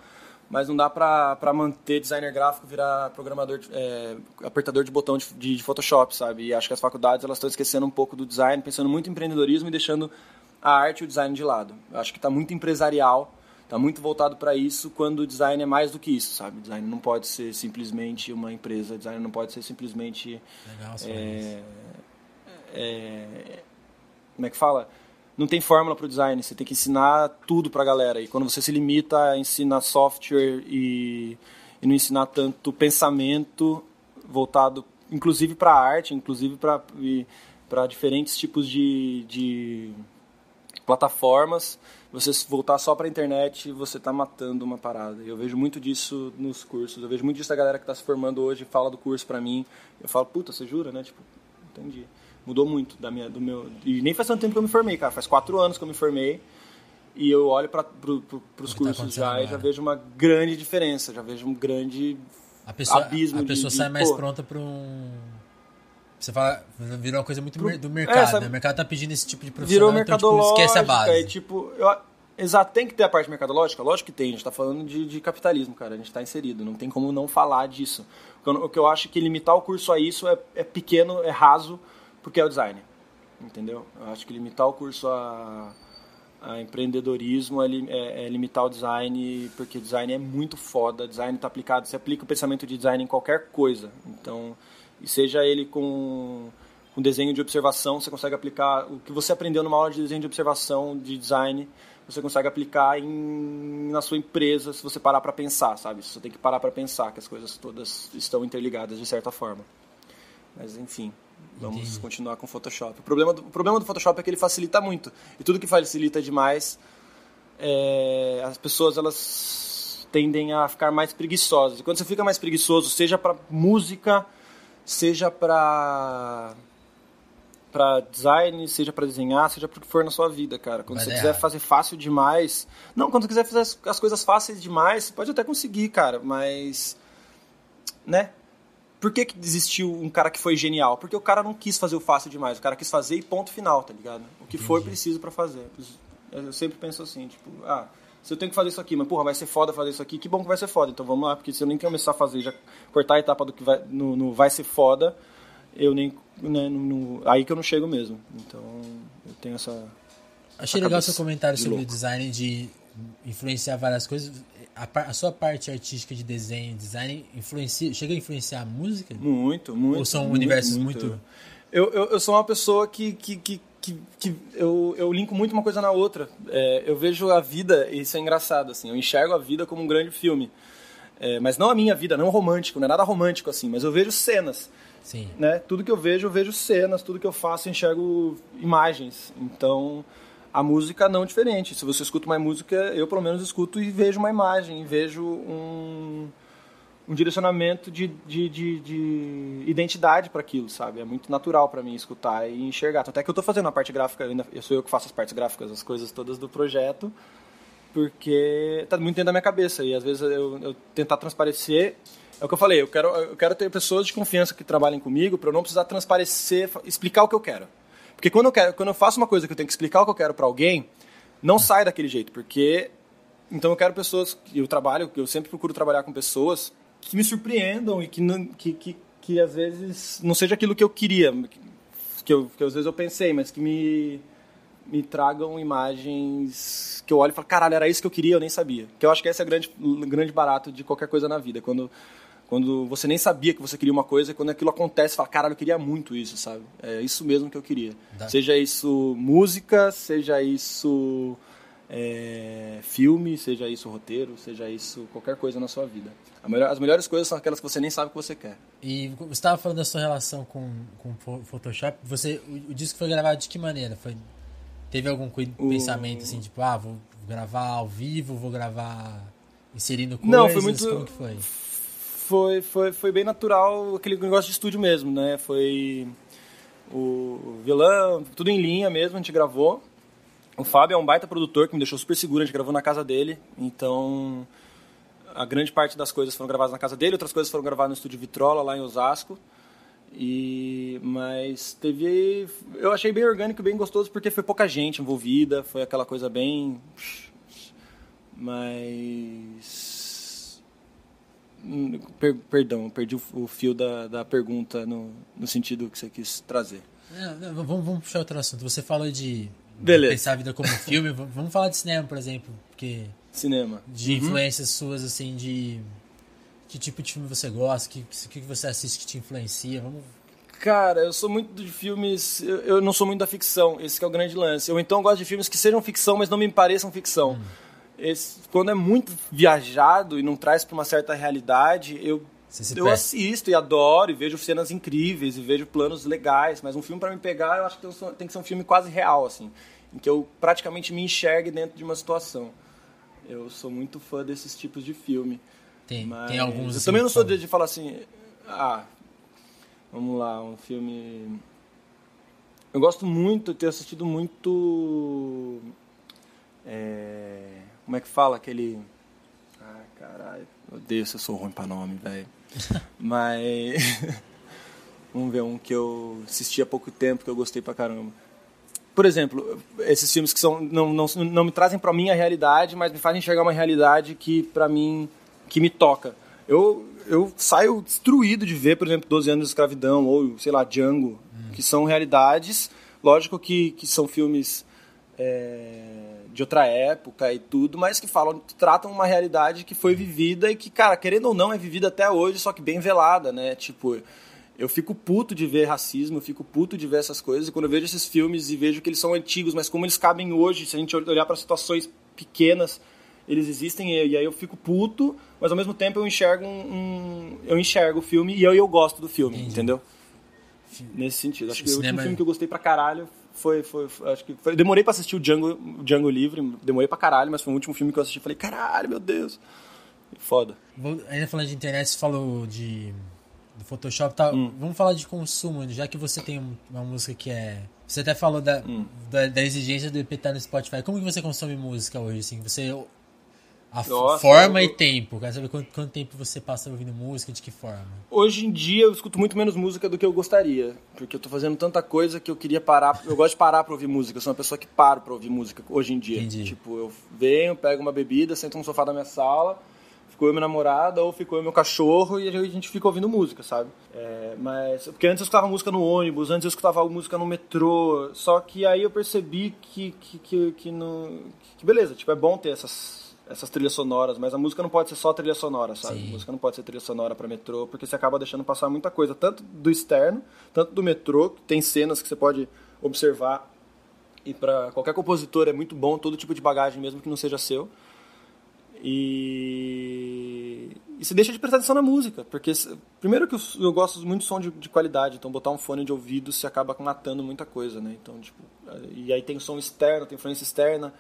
Mas não dá pra manter designer gráfico virar programador, de- é, apertador de botão de, de, de Photoshop, sabe? E acho que as faculdades elas estão esquecendo um pouco do design, pensando muito em empreendedorismo e deixando a arte e o design de lado. Eu acho que está muito empresarial, está muito voltado para isso, quando o design é mais do que isso, sabe? Design não pode ser simplesmente uma empresa, design não pode ser simplesmente Legal, é, é, como é que fala? Não tem fórmula para o design, você tem que ensinar tudo para a galera. E quando você se limita a ensinar software e, e não ensinar tanto pensamento voltado, inclusive para arte, inclusive para diferentes tipos de, de plataformas, você voltar só para a internet, você está matando uma parada. Eu vejo muito disso nos cursos. Eu vejo muito disso da galera que está se formando hoje, fala do curso para mim. Eu falo, puta, você jura, né? Tipo, entendi. Mudou muito da minha, do meu. E nem faz tanto tempo que eu me formei, cara. Faz quatro anos que eu me formei. E eu olho para pro, pro, os tá cursos acontecendo já e já vejo uma grande diferença. Já vejo um grande. A pessoa, abismo a de- pessoa de- sai mais pô. pronta para um. Você fala, virou uma coisa muito Pro- do é, mercado, sabe? né? O mercado tá pedindo esse tipo de profissional, Virou então, tipo, esquece a base. E, tipo, eu, exato, tem que ter a parte mercadológica? Lógico que tem. A gente está falando de, de capitalismo, cara. A gente está inserido. Não tem como não falar disso. O que eu- acho que limitar o curso a isso é, é pequeno, é raso, porque é o design. Entendeu? Eu acho que limitar o curso a, a empreendedorismo é, é- é limitar o design, porque design é muito foda. Design está aplicado, você aplica o pensamento de design em qualquer coisa. Então, e seja ele com com desenho de observação, você consegue aplicar o que você aprendeu numa aula de desenho de observação, de design, você consegue aplicar em, na sua empresa se você parar para pensar, sabe? Você tem que parar para pensar que as coisas todas estão interligadas de certa forma. Mas enfim, vamos Entendi. continuar com o Photoshop. O problema, do, o problema do Photoshop é que ele facilita muito. E tudo que facilita demais, é, as pessoas elas tendem a ficar mais preguiçosas. E quando você fica mais preguiçoso, seja para música, seja para para design, seja para desenhar, seja para o que for na sua vida, cara. Quando você dar quiser errado. fazer fácil demais, não, quando você quiser fazer as, as coisas fáceis demais, você pode até conseguir, cara, mas né? Por que, que desistiu um cara que foi genial? Porque o cara não quis fazer o fácil demais, o cara quis fazer e ponto final, tá ligado? O que for preciso para fazer. Eu sempre penso assim, tipo, ah, se eu tenho que fazer isso aqui, mas porra, vai ser foda fazer isso aqui, que bom que vai ser foda. Então vamos lá, porque se eu nem começar a fazer, já cortar a etapa do que vai, no, no vai ser foda, eu nem. Né, no- aí que eu não chego mesmo. Então eu tenho essa. Achei legal seu comentário sobre o louco. design de influenciar várias coisas. a, a, sua parte artística de desenho, design, influencia, chega a influenciar a música? Muito, muito. Ou são muito, universos muito... muito... Eu, eu, eu, sou uma pessoa que, que, que, que, que eu, eu linko muito uma coisa na outra. É, eu vejo a vida, e isso é engraçado, assim, eu enxergo a vida como um grande filme. É, mas não a minha vida, não romântico, não é nada romântico assim, mas eu vejo cenas. Sim. Né? Tudo que eu vejo, eu vejo cenas, tudo que eu faço, eu enxergo imagens. Então, a música não é diferente. Se você escuta uma música, eu pelo menos escuto e vejo uma imagem, vejo um, um direcionamento de, de, de, de identidade para aquilo, sabe? É muito natural para mim escutar e enxergar. Até que eu estou fazendo a parte gráfica, ainda, eu sou eu que faço as partes gráficas, as coisas todas do projeto porque está muito dentro da minha cabeça e às vezes eu, eu, tentar transparecer é o que eu falei eu quero eu quero ter pessoas de confiança que trabalhem comigo para eu não precisar transparecer explicar o que eu quero porque quando eu quero quando eu faço uma coisa que eu tenho que explicar o que eu quero para alguém não sai daquele jeito porque então eu quero pessoas eu trabalho eu sempre procuro trabalhar com pessoas que me surpreendam e que não, que, que, que às vezes não seja aquilo que eu queria que, eu, que às vezes eu pensei mas que me me tragam imagens que eu olho e falo, caralho, era isso que eu queria, eu nem sabia. Que eu acho que esse é o grande, grande barato de qualquer coisa na vida. Quando, quando você nem sabia que você queria uma coisa, quando aquilo acontece, você fala, caralho, eu queria muito isso, sabe? É isso mesmo que eu queria. Dá. Seja isso música, seja isso é, filme, seja isso roteiro, seja isso qualquer coisa na sua vida. Melhor, as melhores coisas são aquelas que você nem sabe que você quer. E você estava falando da sua relação com o Photoshop. Você, o, o disco foi gravado de que maneira? Foi Teve algum o... pensamento assim, tipo, ah, vou gravar ao vivo, vou gravar inserindo coisas? Não, foi muito... Como que foi? Foi, foi, foi bem natural aquele negócio de estúdio mesmo, né? Foi o violão, tudo em linha mesmo, a gente gravou. O Fábio é um baita produtor que me deixou super seguro, a gente gravou na casa dele, então a grande parte das coisas foram gravadas na casa dele, outras coisas foram gravadas no estúdio Vitrola, lá em Osasco. E mas teve, eu achei bem orgânico, bem gostoso porque foi pouca gente envolvida, foi aquela coisa bem mas per, perdão, perdi o, fio da, da pergunta no, no sentido que você quis trazer. Não, não, vamos, vamos puxar outro assunto. Você falou de, de pensar a vida como filme. vamos falar de cinema, por exemplo, porque cinema de uhum. influências suas assim de que tipo de filme você gosta? Que, que você assiste que te influencia? Vamos... Cara, eu sou muito de filmes. Eu, eu não sou muito da ficção, esse é o grande lance. Eu então gosto de filmes que sejam ficção, mas não me pareçam ficção. Hum. Esse, quando é muito viajado e não traz para uma certa realidade, eu eu assisto e adoro e vejo cenas incríveis e vejo planos legais, mas um filme para me pegar, eu acho que tem que ser um filme quase real assim, em que eu praticamente me enxergue dentro de uma situação. Eu sou muito fã desses tipos de filme. Tem, Mas tem alguns. Eu assim, também não sou de, de falar assim. Ah, vamos lá, um filme. Eu gosto muito, ter assistido muito. É, como é que fala? Aquele. Ah, caralho. Meu Deus, eu sou ruim pra nome, velho. Mas. Vamos ver um que eu assisti há pouco tempo que eu gostei pra caramba. Por exemplo, esses filmes que são, não, não, não me trazem pra mim a realidade, mas me fazem enxergar uma realidade que pra mim que me toca. Eu, eu saio destruído de ver, por exemplo, 12 anos de escravidão ou, sei lá, Django, hum. que são realidades. Lógico que, que são filmes é, de outra época e tudo, mas que falam, tratam uma realidade que foi vivida e que, cara, querendo ou não, é vivida até hoje, só que bem velada, né? Tipo, eu fico puto de ver racismo, eu fico puto de ver essas coisas. E quando eu vejo esses filmes e vejo que eles são antigos, mas como eles cabem hoje, se a gente olhar para situações pequenas eles existem e aí eu fico puto, mas ao mesmo tempo eu enxergo um, um eu enxergo o filme e eu, eu gosto do filme, Entendi. entendeu? Nesse sentido. Acho que o, último filme que eu gostei pra caralho foi, foi, foi acho que foi, demorei para assistir o Django, Django Livre, demorei pra caralho, mas foi o último filme que eu assisti, falei, caralho, meu Deus. Foda. Vou, ainda falando de internet, você falou de do Photoshop, tá? Hum. Vamos falar de consumo, já que você tem uma música que é você até falou da, hum. da, da, exigência do EP estar no Spotify. Como que você consome música hoje? Assim? Você a Nossa, forma eu... e tempo. Quero saber quanto, quanto, tempo você passa ouvindo música, de que forma. Hoje em dia eu escuto muito menos música do que eu gostaria. Porque eu tô fazendo tanta coisa que eu queria parar. Eu gosto de parar pra ouvir música. Eu sou uma pessoa que paro pra ouvir música hoje em dia. Entendi. Tipo, eu venho, pego uma bebida, sento no sofá da minha sala, ficou eu minha namorada ou ficou eu meu cachorro e a gente fica ouvindo música, sabe? É, mas. Porque antes eu escutava música no ônibus, antes eu escutava música no metrô. Só que aí eu percebi que, que, que, que, no, que beleza, tipo, é bom ter essas essas trilhas sonoras, mas a música não pode ser só trilha sonora, sabe? Sim. A música não pode ser trilha sonora para metrô, porque você acaba deixando passar muita coisa, tanto do externo, tanto do metrô, que tem cenas que você pode observar e para qualquer compositor é muito bom todo tipo de bagagem mesmo que não seja seu. E, e se deixa de prestar atenção na música, porque primeiro que eu, eu gosto muito de som de, de, qualidade, então botar um fone de ouvido se acaba matando muita coisa, né? Então, tipo, e aí tem som externo, tem influência externa.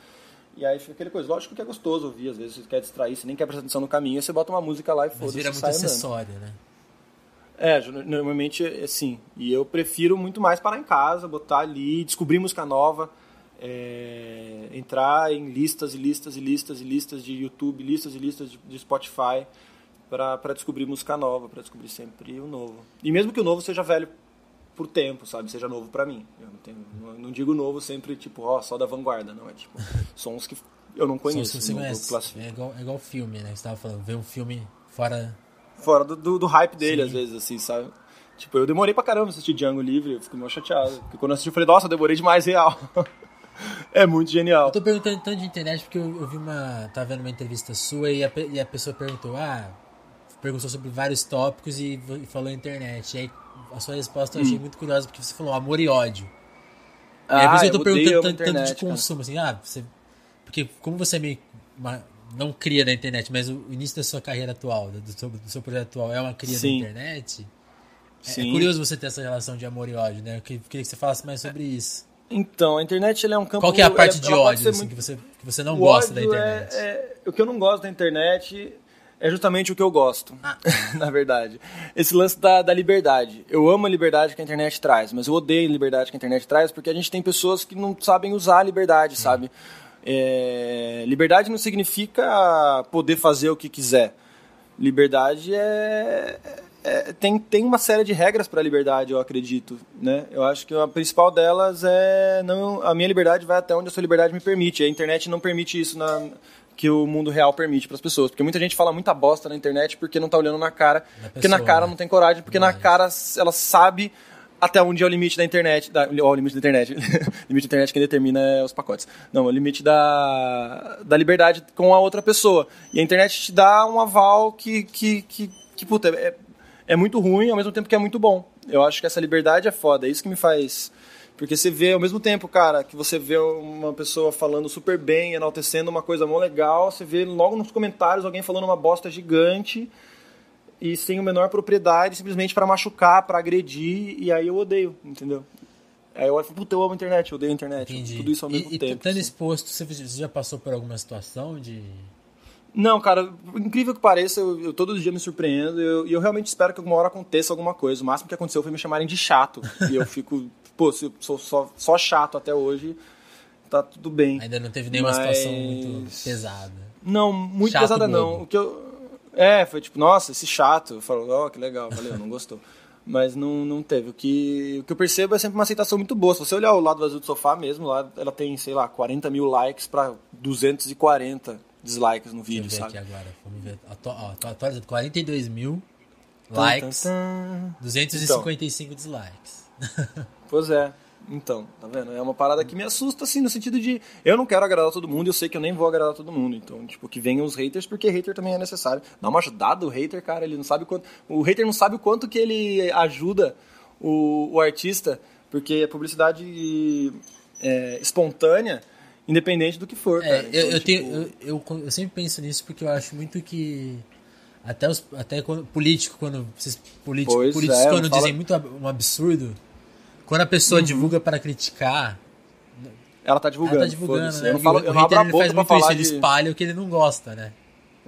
E aí fica aquele coisa, lógico que é gostoso ouvir, às vezes você quer distrair, você nem quer prestar atenção no caminho, você bota uma música lá e foda-se. vira muito acessório, né? É, normalmente assim. E eu prefiro muito mais parar em casa, botar ali, descobrir música nova, é, entrar em listas e listas e listas e listas de YouTube, listas e listas de, de Spotify para descobrir música nova, para descobrir sempre o novo. E mesmo que o novo seja velho por tempo, sabe? Seja novo para mim. Eu não, tenho, não, digo novo sempre tipo, ó, só da vanguarda, não. É tipo, sons que eu não conheço. Sons que você conhece. É igual, é igual filme, né? Você tava falando, ver um filme fora fora do, do, do hype dele, Sim. às vezes, assim, sabe? Tipo, eu demorei pra caramba assistir Django Livre, eu fico meio chateado. Porque quando eu assisti, eu falei, nossa, eu demorei demais, real. é muito genial. Eu tô perguntando tanto de internet porque eu, eu vi uma. Tava vendo uma entrevista sua e a, e a pessoa perguntou, ah, perguntou sobre vários tópicos e, falou internet. E aí a sua resposta eu achei hum. muito curiosa porque você falou amor e ódio. Ah, e aí, por isso eu tô eu perguntando tanto, internet, tanto de consumo, cara. assim, ah, você. Porque como você é meio uma, não cria da internet, mas o início da sua carreira atual, do seu, do seu projeto atual, é uma cria Sim. da internet. É, é. É, curioso você ter essa relação de amor e ódio, né? Eu queria que você falasse mais sobre isso. Então, a internet é um campo. Qual que é a parte de ódio assim, muito... que, você, que você não o gosta da internet? É, é, o que eu não gosto da internet é justamente o que eu gosto, ah. na verdade. Esse lance da, da liberdade. Eu amo a liberdade que a internet traz, mas eu odeio a liberdade que a internet traz porque a gente tem pessoas que não sabem usar a liberdade, sabe? É, liberdade não significa poder fazer o que quiser. Liberdade é, é tem, tem uma série de regras para a liberdade, eu acredito. Né? Eu acho que a principal delas é não a minha liberdade vai até onde a sua liberdade me permite. A internet não permite isso na, que o mundo real permite para as pessoas. Porque muita gente fala muita bosta na internet porque não está olhando na cara. Porque na cara né? não tem coragem, porque Mas... na cara ela sabe até onde é o limite da internet. Da, ó, o limite da internet. o limite da internet quem determina é os pacotes. Não, o limite da, da liberdade com a outra pessoa. E a internet te dá um aval que, que, que, que puta, é, é muito ruim ao mesmo tempo que é muito bom. Eu acho que essa liberdade é foda. É isso que me faz. Porque você vê ao mesmo tempo, cara, que você vê uma pessoa falando super bem, enaltecendo uma coisa mó legal, você vê logo nos comentários alguém falando uma bosta gigante e sem a menor propriedade, simplesmente para machucar, para agredir, e aí eu odeio, entendeu? Aí eu falo, puta, eu amo a internet, eu odeio a internet. Entendi. Tudo isso ao mesmo e, tempo. E estando exposto, você já passou por alguma situação de. Não, cara, incrível que pareça, eu, eu todo dia me surpreendo e eu, eu, realmente espero que alguma hora aconteça alguma coisa. O máximo que aconteceu foi me chamarem de chato. e eu fico, pô, se eu sou só, só chato até hoje, tá tudo bem. Ainda não teve nenhuma Mas... situação muito pesada. Não, muito chato pesada não. O que eu, é, foi tipo, nossa, esse chato. Falou, ó, oh, que legal, valeu, não gostou. Mas não, não teve. O que, o que eu percebo é sempre uma aceitação muito boa. Se você olhar o lado vazio do sofá mesmo, lá ela tem, sei lá, 40 mil likes para 240 dislikes no vídeo, Deixa eu ver sabe? aqui agora, vamos ver. Atu ó, atualizado, 42 mil likes, tum, tum, tum. 255 então. dislikes. Pois é. Então, tá vendo? É uma parada que me assusta, assim, no sentido de eu não quero agradar todo mundo e eu sei que eu nem vou agradar todo mundo. Então, tipo, que venham os haters, porque hater também é necessário. Dá uma ajudada o hater, cara, ele não sabe quanto. O hater não sabe o quanto que ele ajuda o, o artista, porque a publicidade é, espontânea, independente do que for, é, cara. Então, eu, eu, tipo... tenho, eu, eu, eu sempre penso nisso porque eu acho muito que. Até, os, até quando, político, quando. Político, políticos, é, quando fala... dizem muito um absurdo quando a pessoa uhum. divulga para criticar. Ela tá divulgando. Ela tá divulgando, né? Eu não falo, eu o hater, ele faz muito isso, de... ele espalha o que ele não gosta, né?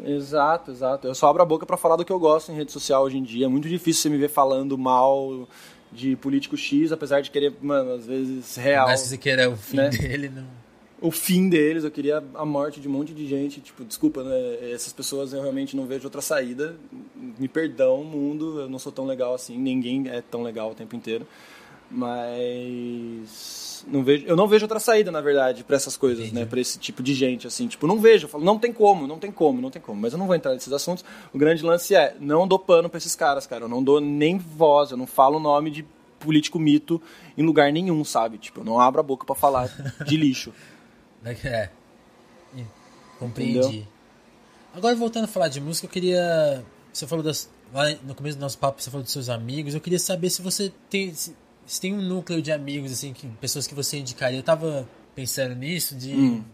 Exato, exato. Eu só abro a boca para falar do que eu gosto em rede social hoje em dia. É muito difícil você me ver falando mal de político X, apesar de querer, mano, às vezes real. Mas se você querer o fim né? dele, não. O fim deles, eu queria a morte de um monte de gente. Tipo, desculpa, né? Essas pessoas eu realmente não vejo outra saída. Me perdão, mundo, eu não sou tão legal assim. Ninguém é tão legal o tempo inteiro. Mas não vejo, eu não vejo outra saída, na verdade, para essas coisas, né? Entendi. né, para esse tipo de gente assim, tipo, não vejo, eu falo, não tem como, não tem como, não tem como, mas eu não vou entrar nesses assuntos. O grande lance é, não dou pano para esses caras, cara, eu não dou nem voz, eu não falo o nome de político mito em lugar nenhum, sabe? Tipo, eu não abro a boca para falar de lixo. É. Compreendi. Entendeu? Agora voltando a falar de música, eu queria. Você falou das. Lá no começo do nosso papo, você falou dos seus amigos. Eu queria saber se você tem. Se, se tem um núcleo de amigos, assim, que, pessoas que você indicaria. Eu tava pensando nisso, de. Hum.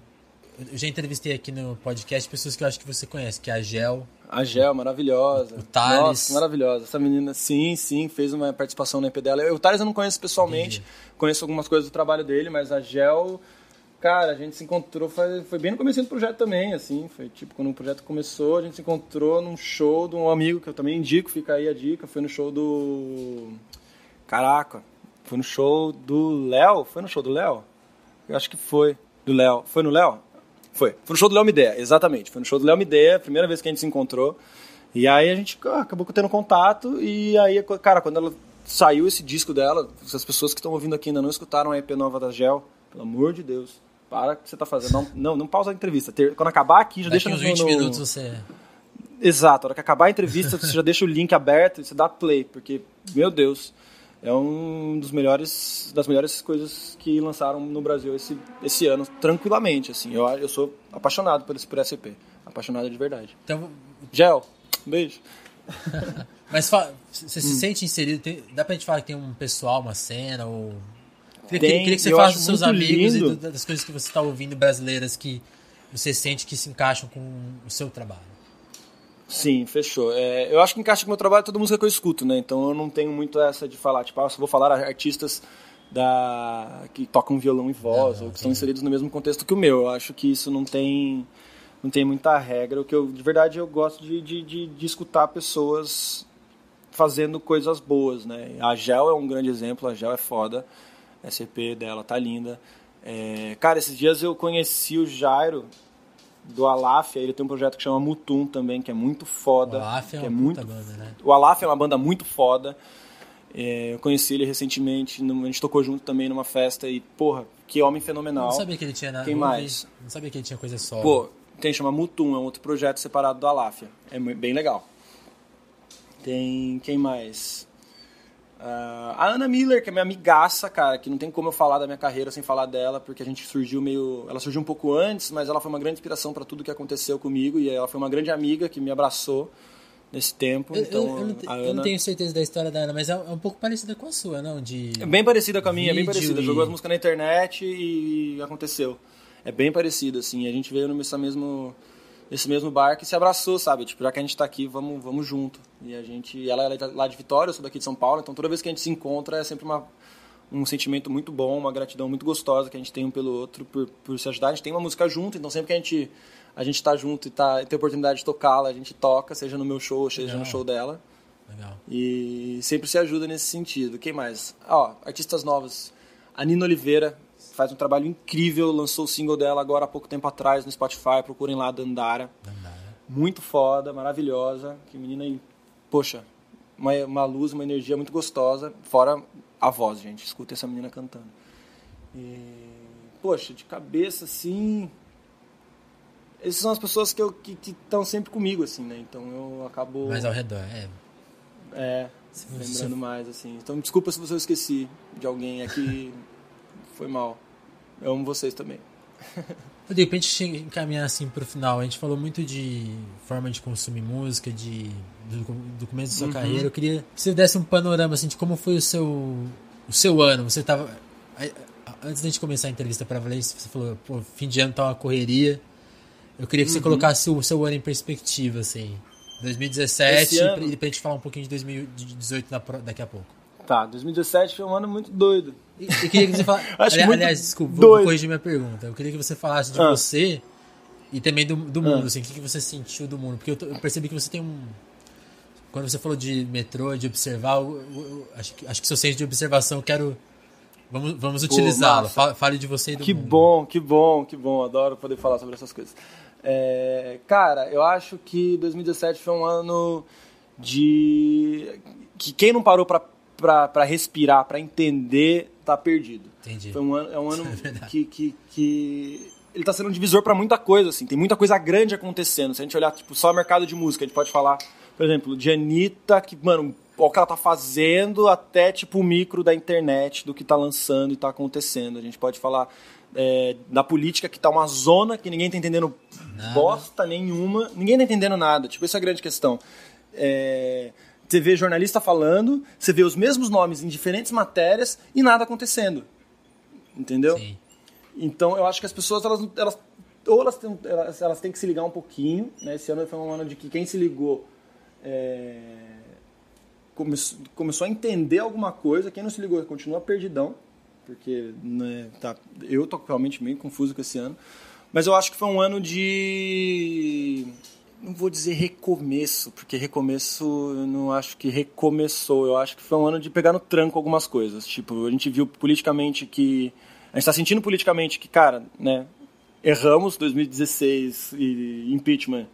Eu já entrevistei aqui no podcast pessoas que eu acho que você conhece, que é a Gel. A Gel, maravilhosa. O Thales. Nossa, maravilhosa. Essa menina, sim, sim, fez uma participação no EP dela. Eu, o Thales eu não conheço pessoalmente, Entendi. conheço algumas coisas do trabalho dele, mas a Gel Cara, a gente se encontrou, foi, foi bem no começo do projeto também, assim, foi tipo, quando o projeto começou, a gente se encontrou num show de um amigo que eu também indico, fica aí a dica, foi no show do... Caraca, foi no show do Léo, foi no show do Léo? Eu acho que foi, do Léo, foi no Léo? Foi, foi no show do Léo Mideia, exatamente, foi no show do Léo Mideia, primeira vez que a gente se encontrou, e aí a gente ah, acabou tendo contato, e aí, cara, quando ela saiu esse disco dela, as pessoas que estão ouvindo aqui ainda não escutaram a EP nova da Gel, pelo amor de Deus, para o que você está fazendo. Não, não, não pausa a entrevista. Quando acabar aqui, já Daqui deixa uns 20 no... minutos você. Exato, a hora que acabar a entrevista, você já deixa o link aberto e você dá play, porque, meu Deus, é um dos melhores das melhores coisas que lançaram no Brasil esse, esse ano, tranquilamente, assim. Eu, eu sou apaixonado por esse por SCP, apaixonado de verdade. Então, Gel, um beijo. Mas você se hum. sente inserido? Tem, dá pra gente falar que tem um pessoal, uma cena, ou Queria, tem, queria que você falasse dos seus amigos lindo. e das coisas que você está ouvindo brasileiras que você sente que se encaixam com o seu trabalho. Sim, fechou. É, eu acho que encaixa com o meu trabalho toda música que eu escuto, né? Então eu não tenho muito essa de falar, tipo, ah, só vou falar artistas da que tocam violão e voz, não, ou que estão inseridos no mesmo contexto que o meu. Eu acho que isso não tem não tem muita regra. O que eu, de verdade, eu gosto de, de, de, de escutar pessoas fazendo coisas boas, né? A Gel é um grande exemplo, a Gel é foda. SCP dela tá linda. É, cara, esses dias eu conheci o Jairo do Alafia, ele tem um projeto que chama Mutum também, que é muito foda. O Alafia é, é muito... banda, né? O Alafia é uma banda muito foda. É, eu conheci ele recentemente, a gente tocou junto também numa festa e, porra, que homem fenomenal. Não sabia que ele tinha nada. Quem mais? Não sabia que ele tinha coisa só. Pô, tem chama Mutum, é um outro projeto separado do Alafia. É bem legal. Tem quem mais? Uh, a Ana Miller, que é minha amigaça, cara, que não tem como eu falar da minha carreira sem falar dela, porque a gente surgiu meio. Ela surgiu um pouco antes, mas ela foi uma grande inspiração para tudo que aconteceu comigo e ela foi uma grande amiga que me abraçou nesse tempo. Eu, então, eu, eu, não, Ana... eu, não, tenho certeza da história da Ana, mas é, um pouco parecida com a sua, não? De é bem parecida com a minha, é bem parecida. E... Jogou as músicas na internet e aconteceu. É bem parecido, assim. A gente veio nessa mesmo nesse mesmo bar que se abraçou, sabe? Tipo, já que a gente tá aqui, vamos, vamos junto. E a gente, ela é lá de Vitória, eu sou daqui de São Paulo, então toda vez que a gente se encontra é sempre uma, um sentimento muito bom, uma gratidão muito gostosa que a gente tem um pelo outro por, por se ajudar. A gente tem uma música junto, então sempre que a gente a gente tá junto e tá, tem a oportunidade de tocá-la, a gente toca, seja no meu show, seja Legal. no show dela. Legal. E sempre se ajuda nesse sentido. Quem mais? Ó, artistas novos. A Nina Oliveira, faz um trabalho incrível, lançou o single dela agora há pouco tempo atrás no Spotify, procurem lá, Dandara. Dandara. Muito foda, maravilhosa, que menina, poxa, uma, uma luz, uma energia muito gostosa, fora a voz, gente, escuta essa menina cantando. E, poxa, de cabeça, assim, essas são as pessoas que estão sempre comigo, assim, né? Então eu acabo. Mais ao redor, é. É, lembrando mais, assim. Então desculpa se você esqueci de alguém aqui. Foi mal. Eu amo vocês também. De repente encaminhar assim pro final, a gente falou muito de forma de consumir música, de do, do começo da sua uhum. carreira. Eu queria que você desse um panorama assim de como foi o seu o seu ano. Você tava antes da gente começar a entrevista para Valência, você falou, pô, fim de ano tá uma correria. Eu queria que uhum. você colocasse o seu ano em perspectiva assim. 2017 ano... e pra gente falar um pouquinho de 2018 daqui a pouco. Tá, 2017 foi um ano muito doido. Eu queria que você falasse. aliás, aliás, desculpa, doido. vou corrigir minha pergunta. Eu queria que você falasse de ah. você e também do, do mundo, ah. assim, o que, que você sentiu do mundo. Porque eu, eu, percebi que você tem um. Quando você falou de metrô, de observar, eu, eu, acho, que, acho que seu senso de observação eu quero. Vamos, vamos utilizá-lo. Fale de você e do que mundo. Que bom, que bom, que bom. Adoro poder falar sobre essas coisas. É, cara, eu acho que 2017 foi um ano de. que quem não parou para respirar, para entender, tá perdido. Entendi. Foi um ano, é um ano é que, que, que ele tá sendo um divisor para muita coisa, assim. Tem muita coisa grande acontecendo. Se a gente olhar, tipo, só o mercado de música, a gente pode falar, por exemplo, de Anitta, que, mano, o que ela tá fazendo, até, tipo, o micro da internet, do que tá lançando e tá acontecendo. A gente pode falar é, da política que tá uma zona que ninguém tá entendendo Nada. bosta nenhuma, ninguém tá entendendo nada. Tipo, essa é a grande questão. É, você vê jornalista falando, você vê os mesmos nomes em diferentes matérias e nada acontecendo. Entendeu? Sim. Então eu acho que as pessoas elas, elas ou elas têm, elas, elas têm que se ligar um pouquinho. Né? Esse ano foi um ano de que quem se ligou é, come, começou a entender alguma coisa. Quem não se ligou continua perdidão, porque né, tá, eu tô realmente meio confuso com esse ano. Mas eu acho que foi um ano de não vou dizer recomeço, porque recomeço eu não acho que recomeçou. Eu acho que foi um ano de pegar no tranco algumas coisas. Tipo, a gente viu politicamente que. A gente está sentindo politicamente que, cara, né? Erramos 2016 e impeachment,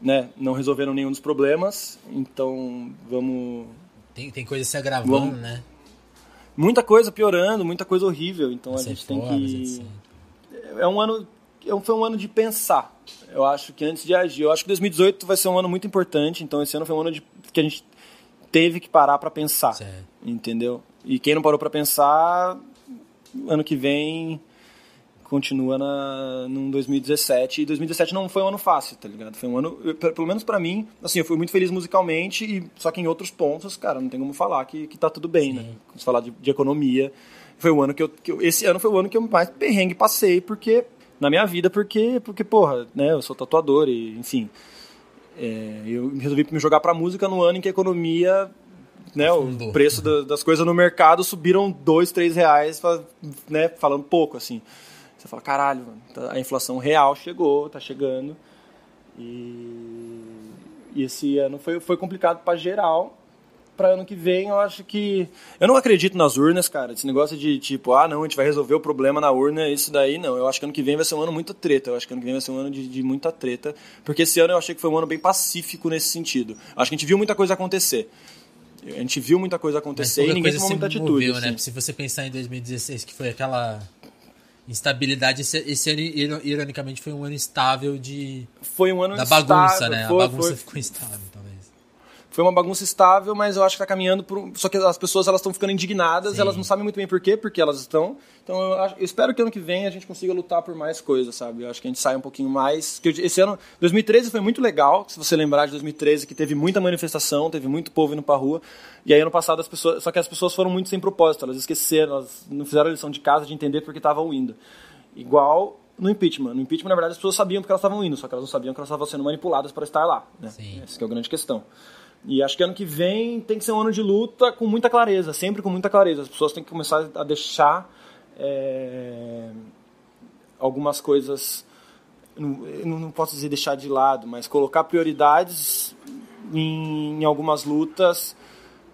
né? Não resolveram nenhum dos problemas. Então vamos. Tem, tem coisa se agravando, Vamos- né? Muita coisa piorando, muita coisa horrível. Então a gente tem que. etc. é um ano é- foi um ano de pensar. Eu acho que antes de agir, eu acho que 2018 vai ser um ano muito importante. Então esse ano foi um ano de, que a gente teve que parar para pensar, Certo. entendeu? E quem não parou para pensar, ano que vem continua na num 2017 e 2017 não foi um ano fácil, tá ligado? Foi um ano, pelo menos para mim, assim, eu fui muito feliz musicalmente e só que em outros pontos, cara, não tem como falar que, que tá tudo bem, né? Se falar de, de economia, foi o ano que eu, que eu- esse ano foi o ano que eu mais perrengue passei porque na minha vida porque porque porra, né, eu sou tatuador e enfim, é, eu resolvi me jogar pra música no ano em que a economia né, o Afundou. preço da- das coisas no mercado subiram dois, três reais, né, falando pouco, assim. Você fala, caralho, mano, tá- a inflação real chegou, tá chegando. E, e esse ano foi, foi complicado pra geral. Pra ano que vem, eu acho que. Eu não acredito nas urnas, cara. Esse negócio de tipo, ah, não, a gente vai resolver o problema na urna, isso daí, não. Eu acho que ano que vem vai ser um ano muito treta. Eu acho que ano que vem vai ser um ano de, de muita treta. Porque esse ano eu achei que foi um ano bem pacífico nesse sentido. Acho que a gente viu muita coisa acontecer. A gente viu muita coisa acontecer e ninguém tomou se muita atitude. moveu, né? assim. Se você pensar em 2016, que foi aquela instabilidade, esse, esse ano, iro- ironicamente, foi um ano instável de, Foi um ano da bagunça, instável, né? Foi, a bagunça foi, ficou instável, talvez. Foi uma bagunça estável, mas eu acho que tá caminhando por. Só que as pessoas elas estão ficando indignadas, Sim. elas não sabem muito bem por quê, porque elas estão. Então eu, acho- eu espero que ano que vem a gente consiga lutar por mais coisas, sabe? Eu acho que a gente saia um pouquinho mais. Esse ano, 2013 foi muito legal, se você lembrar de 2013, que teve muita manifestação, teve muito povo indo pra rua. E aí ano passado as pessoas. Só que as pessoas foram muito sem propósito, elas esqueceram, elas não fizeram a lição de casa de entender por que estavam indo. Igual no impeachment. No impeachment, na verdade, as pessoas sabiam porque elas estavam indo, só que elas não sabiam que elas estavam sendo manipuladas para estar lá. Né? Sim. Essa é a grande questão. E acho que ano que vem tem que ser um ano de luta com muita clareza, sempre com muita clareza. As pessoas têm que começar a deixar é, algumas coisas, não, não posso dizer deixar de lado, mas colocar prioridades em, em algumas lutas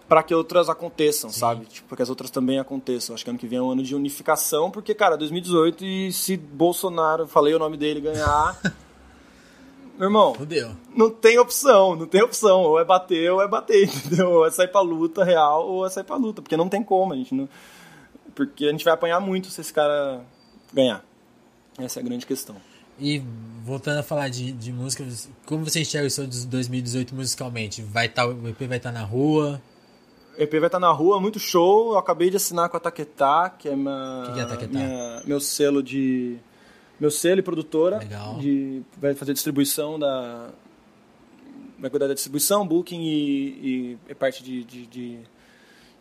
para que outras aconteçam, sabe? Tipo, para que as outras também aconteçam. Acho que ano que vem é um ano de unificação, porque, cara, 2018 e se Bolsonaro, falei o nome dele, ganhar. meu irmão, Fudeu. não tem opção, não tem opção. Ou é bater ou é bater, entendeu? Ou é sair pra luta real ou é sair pra luta. Porque não tem como, a gente não. Porque a gente vai apanhar muito se esse cara ganhar. Essa é a grande questão. E voltando a falar de, de música, como você enxerga o seu de 2018 musicalmente? Vai tá, o EP vai estar na rua? O EP vai estar na rua, muito show. Eu acabei de assinar com a Taquetá, que é, minha, Que que é Taquetá? minha- meu selo de. Meu selo e produtora. Legal. De, vai fazer distribuição da. Vai cuidar da distribuição, booking e, e parte de, de, de,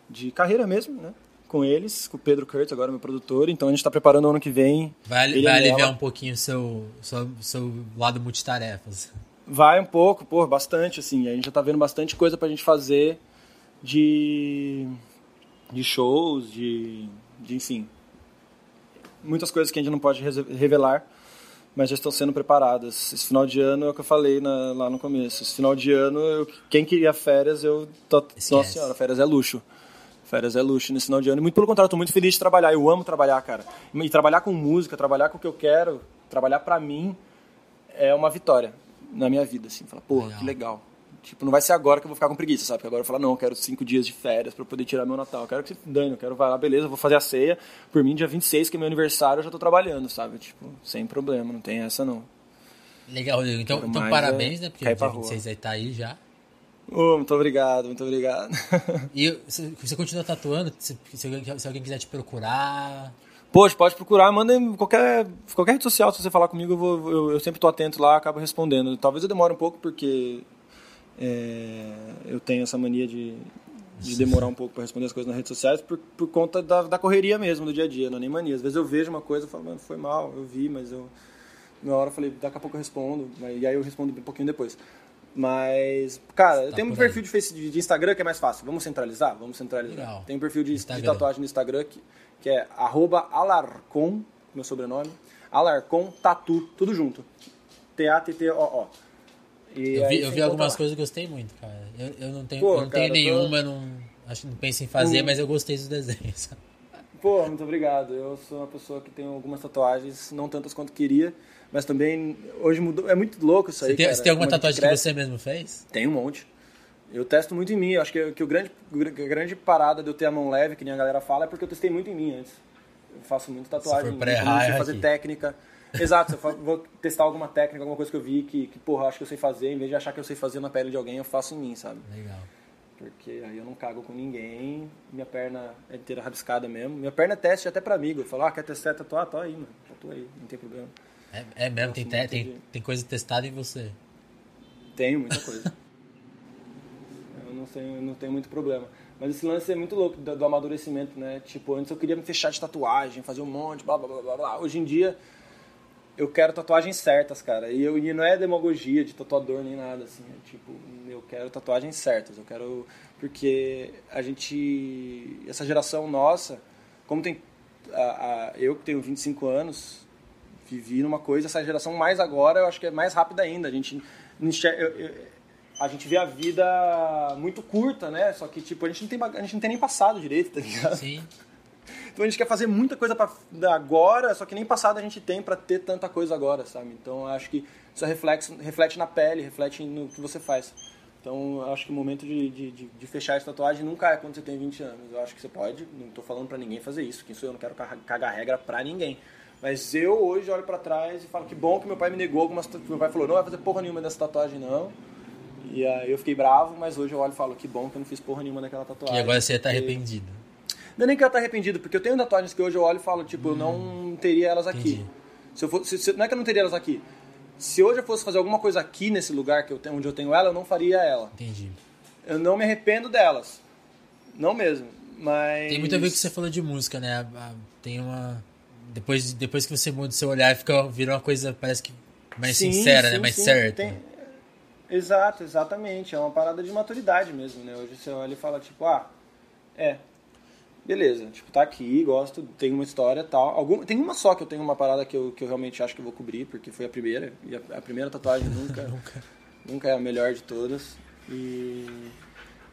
de carreira mesmo, né? Com eles, com o Pedro Kurtz, agora meu produtor. Então a gente está preparando o ano que vem. Vai, vai aliviar um pouquinho o seu, seu, seu lado multitarefas. Vai um pouco, pô, bastante, assim. A gente já tá vendo bastante coisa pra gente fazer de, de shows, de, de, enfim. Muitas coisas que a gente não pode revelar, mas já estão sendo preparadas. Esse final de ano é o que eu falei na- lá no começo. Esse final de ano, eu- quem queria férias, eu. Tô, nossa senhora, férias é luxo. Férias é luxo nesse final de ano. E muito pelo contrário, tô muito feliz de trabalhar. Eu amo trabalhar, cara. E trabalhar com música, trabalhar com o que eu quero, trabalhar pra mim, é uma vitória na minha vida, assim. Falar, porra, que legal. Tipo, não vai ser agora que eu vou ficar com preguiça, sabe? Porque agora eu falo, não, eu quero cinco dias de férias pra eu poder tirar meu Natal. Eu quero que você dane, eu quero, vai lá, beleza, eu vou fazer a ceia. Por mim, dia 26, que é meu aniversário, eu já tô trabalhando, sabe? Tipo, sem problema, não tem essa não. Legal, Rodrigo. Então, então parabéns, é né? Porque dia rua. 26 aí tá aí já. Ô, muito obrigado, muito obrigado. E você continua tatuando? Se, se alguém, se alguém quiser te procurar. Poxa, pode procurar, manda em qualquer, qualquer rede social, se você falar comigo, eu, vou, eu, eu sempre tô atento lá, acabo respondendo. Talvez eu demore um pouco, porque é, eu tenho essa mania de, de demorar um pouco para responder as coisas nas redes sociais por, por conta da, da correria mesmo do dia a dia, não é nem mania. Às vezes eu vejo uma coisa e falo, mano, foi mal, eu vi, mas eu. Na hora eu falei, daqui a pouco eu respondo, e aí eu respondo um pouquinho depois. Mas, cara, eu tá tenho um perfil de, face, de, Instagram que é mais fácil. Vamos centralizar? Vamos centralizar. Legal. Tem um perfil de, de, tatuagem no Instagram que, que é alarcon, meu sobrenome, alarcon tatu, tudo junto. T-A-T-T-O-O. Eu vi, eu vi algumas coisas que eu gostei muito, cara. Eu, eu não tenho, Pô, eu não cara, tenho nenhuma, tô... não, acho, não penso em fazer, hum. mas eu gostei dos desenhos. Pô, muito obrigado. Eu sou uma pessoa que tem algumas tatuagens, não tantas quanto queria, mas também hoje mudou. É muito louco isso aí. Você tem, cara, você tem alguma tatuagem que você mesmo fez? Tem um monte. Eu testo muito em mim. Eu acho que, que o grande, a grande parada de eu ter a mão leve, que nem a galera fala, é porque eu testei muito em mim antes. Eu faço muito tatuagem. Se for pré fazer técnica. Exato, eu vou testar alguma técnica, alguma coisa que eu vi que, que, porra, acho que eu sei fazer, em vez de achar que eu sei fazer na pele de alguém, eu faço em mim, sabe? Legal. Porque aí eu não cago com ninguém, minha perna é inteira rabiscada mesmo. Minha perna é teste até pra amigo. Eu falo, ah, quer testar, tatuar? Tô aí, mano. Tatua aí, não tem problema. É, é mesmo, tem, te, tem, tem coisa testada em você. Tenho, muita coisa. eu não tenho, não tenho muito problema. Mas esse lance é muito louco do, do, amadurecimento, né? Tipo, antes eu queria me fechar de tatuagem, fazer um monte, blá blá blá blá blá. Hoje em dia eu quero tatuagens certas, cara. E, eu, e não é demagogia de tatuador nem nada, assim. É tipo, eu quero tatuagens certas. Eu quero. Porque a gente. Essa geração nossa, como tem. A, a, eu que tenho 25 anos, vivi numa coisa, essa geração mais agora, eu acho que é mais rápida ainda. A gente. Enxerga, eu, eu, a gente vê a vida muito curta, né? Só que, tipo, a gente não tem, a gente não tem nem passado direito, tá ligado? Sim. Então a gente quer fazer muita coisa para agora, só que nem passado a gente tem para ter tanta coisa agora, sabe? Então acho que isso reflete, reflete na pele, reflete no que você faz. Então acho que o momento de, de, de, fechar essa tatuagem nunca é quando você tem 20 anos. Eu acho que você pode, não estou falando para ninguém fazer isso. Quem sou eu? Não quero cagar regra para ninguém. Mas eu hoje olho para trás e falo que bom que meu pai me negou algumas. Meu pai falou: não vai fazer porra nenhuma dessa tatuagem, não. E aí eu fiquei bravo, mas hoje eu olho e falo: que bom que eu não fiz porra nenhuma daquela tatuagem. E agora você tá arrependido. Não é nem que eu tá arrependido, porque eu tenho tatuagens que hoje eu olho e falo, tipo, hum, eu não hum, teria elas aqui. Se eu fosse, se, não é que eu não teria elas aqui. Se hoje eu fosse fazer alguma coisa aqui nesse lugar que eu tenho, onde eu tenho ela, eu não faria ela. Entendi. Eu não me arrependo delas. Não mesmo. Mas. Tem muito a ver com o que você falou de música, né? Tem uma. Depois, depois que você muda o seu olhar, fica, vira uma coisa, parece que mais sim, sincera, né? sim, né? Mais sim. certa. Tem... Exato, exatamente. É uma parada de maturidade mesmo, né? Hoje você olha e fala, tipo, ah, é, beleza, tipo, tá aqui, gosto, tem uma história tal. Algum, tem uma só que eu tenho uma parada que eu, que eu realmente acho que eu vou cobrir, porque foi a primeira, e a, a primeira tatuagem nunca, nunca. nunca é a melhor de todas. E.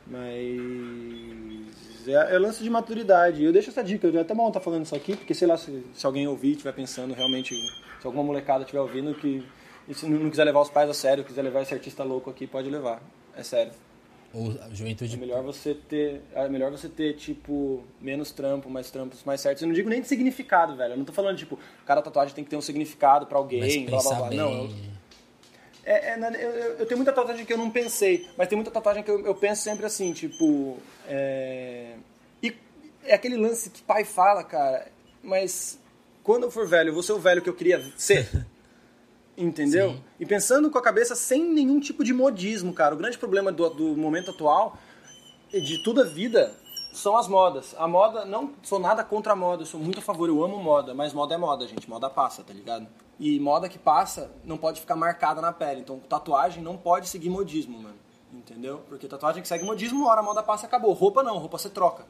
Mas. É, é lance de maturidade. Eu deixo essa dica, eu até bom estar tá falando isso aqui, porque sei lá, se, se alguém ouvir estiver pensando realmente, se alguma molecada estiver ouvindo que. E se não quiser levar os pais a sério, quiser levar esse artista louco aqui, pode levar. É sério. Ou juventude. É melhor você ter, é melhor você ter tipo menos trampo, mais trampos mais certos. Eu não digo nem de significado, velho. Eu não tô falando tipo, cada tatuagem tem que ter um significado para alguém, blá blá blá. Bem. Não, eu, é, é, eu, eu, tenho muita tatuagem que eu não pensei, mas tem muita tatuagem que eu, eu penso sempre assim, tipo, é, e é aquele lance que pai fala, cara, mas quando eu for velho, eu vou ser o velho que eu queria ser. Entendeu? Sim. E pensando com a cabeça sem nenhum tipo de modismo, cara. O grande problema do, do momento atual, de toda a vida, são as modas. A moda, não sou nada contra a moda, sou muito a favor, eu amo moda, mas moda é moda, gente. Moda passa, tá ligado? E moda que passa não pode ficar marcada na pele. Então, tatuagem não pode seguir modismo, mano. Entendeu? Porque tatuagem que segue modismo, uma hora a moda passa acabou. Roupa não, roupa você troca.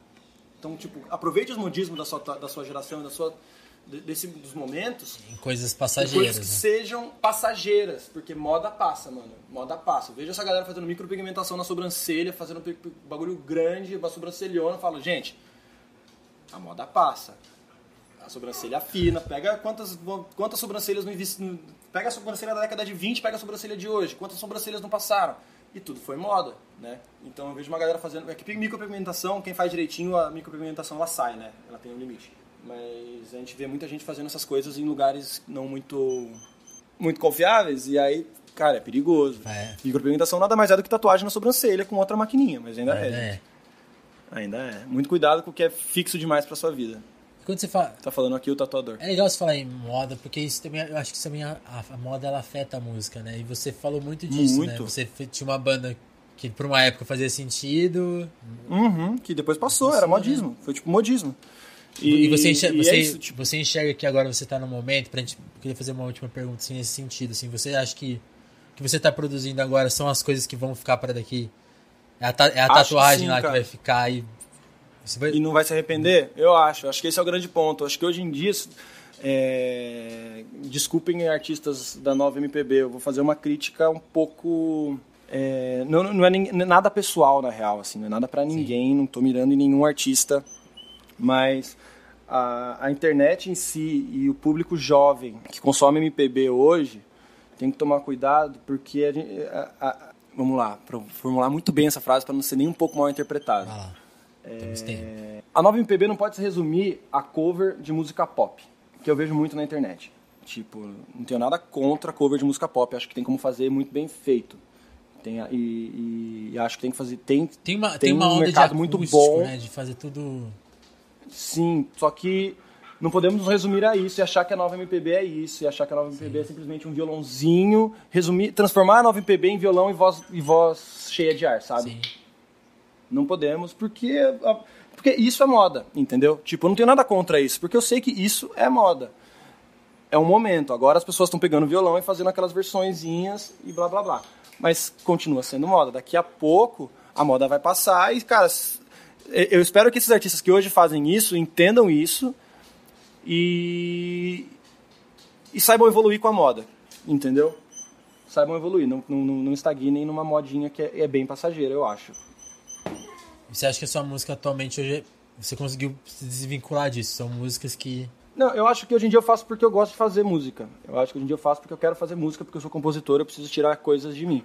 Então, tipo, aproveite os modismos da sua, da sua geração, da sua desse, dos momentos. Em coisas passageiras. Coisas que né? sejam passageiras, porque moda passa, mano. Moda passa. Veja essa galera fazendo micropigmentação na sobrancelha, fazendo bagulho grande, uma sobrancelhona. Falo, gente, a moda passa. A sobrancelha fina, pega quantas, quantas sobrancelhas não Pega a sobrancelha da década de 20, pega a sobrancelha de hoje. Quantas sobrancelhas não passaram? E tudo foi moda, né? Então eu vejo uma galera fazendo. É que micropigmentação, quem faz direitinho, a micropigmentação ela sai, né? Ela tem um limite. Mas a gente vê muita gente fazendo essas coisas em lugares não muito muito confiáveis e aí, cara, é perigoso. É. Micropigmentação nada mais é do que tatuagem na sobrancelha com outra maquininha, mas ainda é. é. Ainda é. Muito cuidado com o que é fixo demais para sua vida. Quando você fala. Tá falando aqui o tatuador. É legal você falar em moda, porque isso também. Eu acho que também a, a, moda ela afeta a música, né? E você falou muito disso, né? muito. né? Você tinha uma banda que por uma época fazia sentido. Uhum, que depois passou, passou era modismo. Né? Foi tipo modismo. E, e você, enxerga, e você, é isso, tipo... você enxerga que agora você está no momento, pra gente. queria fazer uma última pergunta assim, nesse sentido. Assim, você acha que o que você está produzindo agora são as coisas que vão ficar para daqui? É a, é a tatuagem sim, lá cara. que vai ficar e. Vai... E não vai se arrepender? Eu acho. Acho que esse é o grande ponto. Acho que hoje em dia. É... Desculpem artistas da nova MPB, eu vou fazer uma crítica um pouco. É... Não, não, é nem, nada pessoal, na real, assim, não é nada para ninguém, sim. não estou mirando em nenhum artista, mas a, a internet em si e o público jovem que consome MPB hoje tem que tomar cuidado porque a gente, a, vamos lá, para formular muito bem essa frase para não ser nem um pouco mal interpretado. Ah, é, a nova MPB não pode se resumir a cover de música pop, que eu vejo muito na internet. Tipo, não tenho nada contra cover de música pop, acho que tem como fazer muito bem feito. Tem, e, e, e acho que tem que fazer. Tem, tem, uma, tem, tem uma um mercado muito bom. Né, de fazer tudo. Sim, só que não podemos nos resumir a isso e achar que a nova MPB é isso, e achar que a nova MPB é simplesmente um violãozinho, resumir, transformar a nova MPB em violão e voz, e voz cheia de ar, sabe? Sim. Não podemos, porque, porque isso é moda, entendeu? Tipo, eu não tenho nada contra isso, porque eu sei que isso é moda. É um momento. Agora as pessoas estão pegando violão e fazendo aquelas versõezinhas e blá blá blá. Mas continua sendo moda. Daqui a pouco a moda vai passar e, cara, eu espero que esses artistas que hoje fazem isso entendam isso e, e saibam evoluir com a moda, entendeu? Saibam evoluir, não, não, não estagnem numa modinha que é, é bem passageira, eu acho. Você acha que a sua música atualmente hoje você conseguiu se desvincular disso? São músicas que não, eu acho que hoje em dia eu faço porque eu gosto de fazer música. Eu acho que hoje em dia eu faço porque eu quero fazer música, porque eu sou compositor, eu preciso tirar coisas de mim.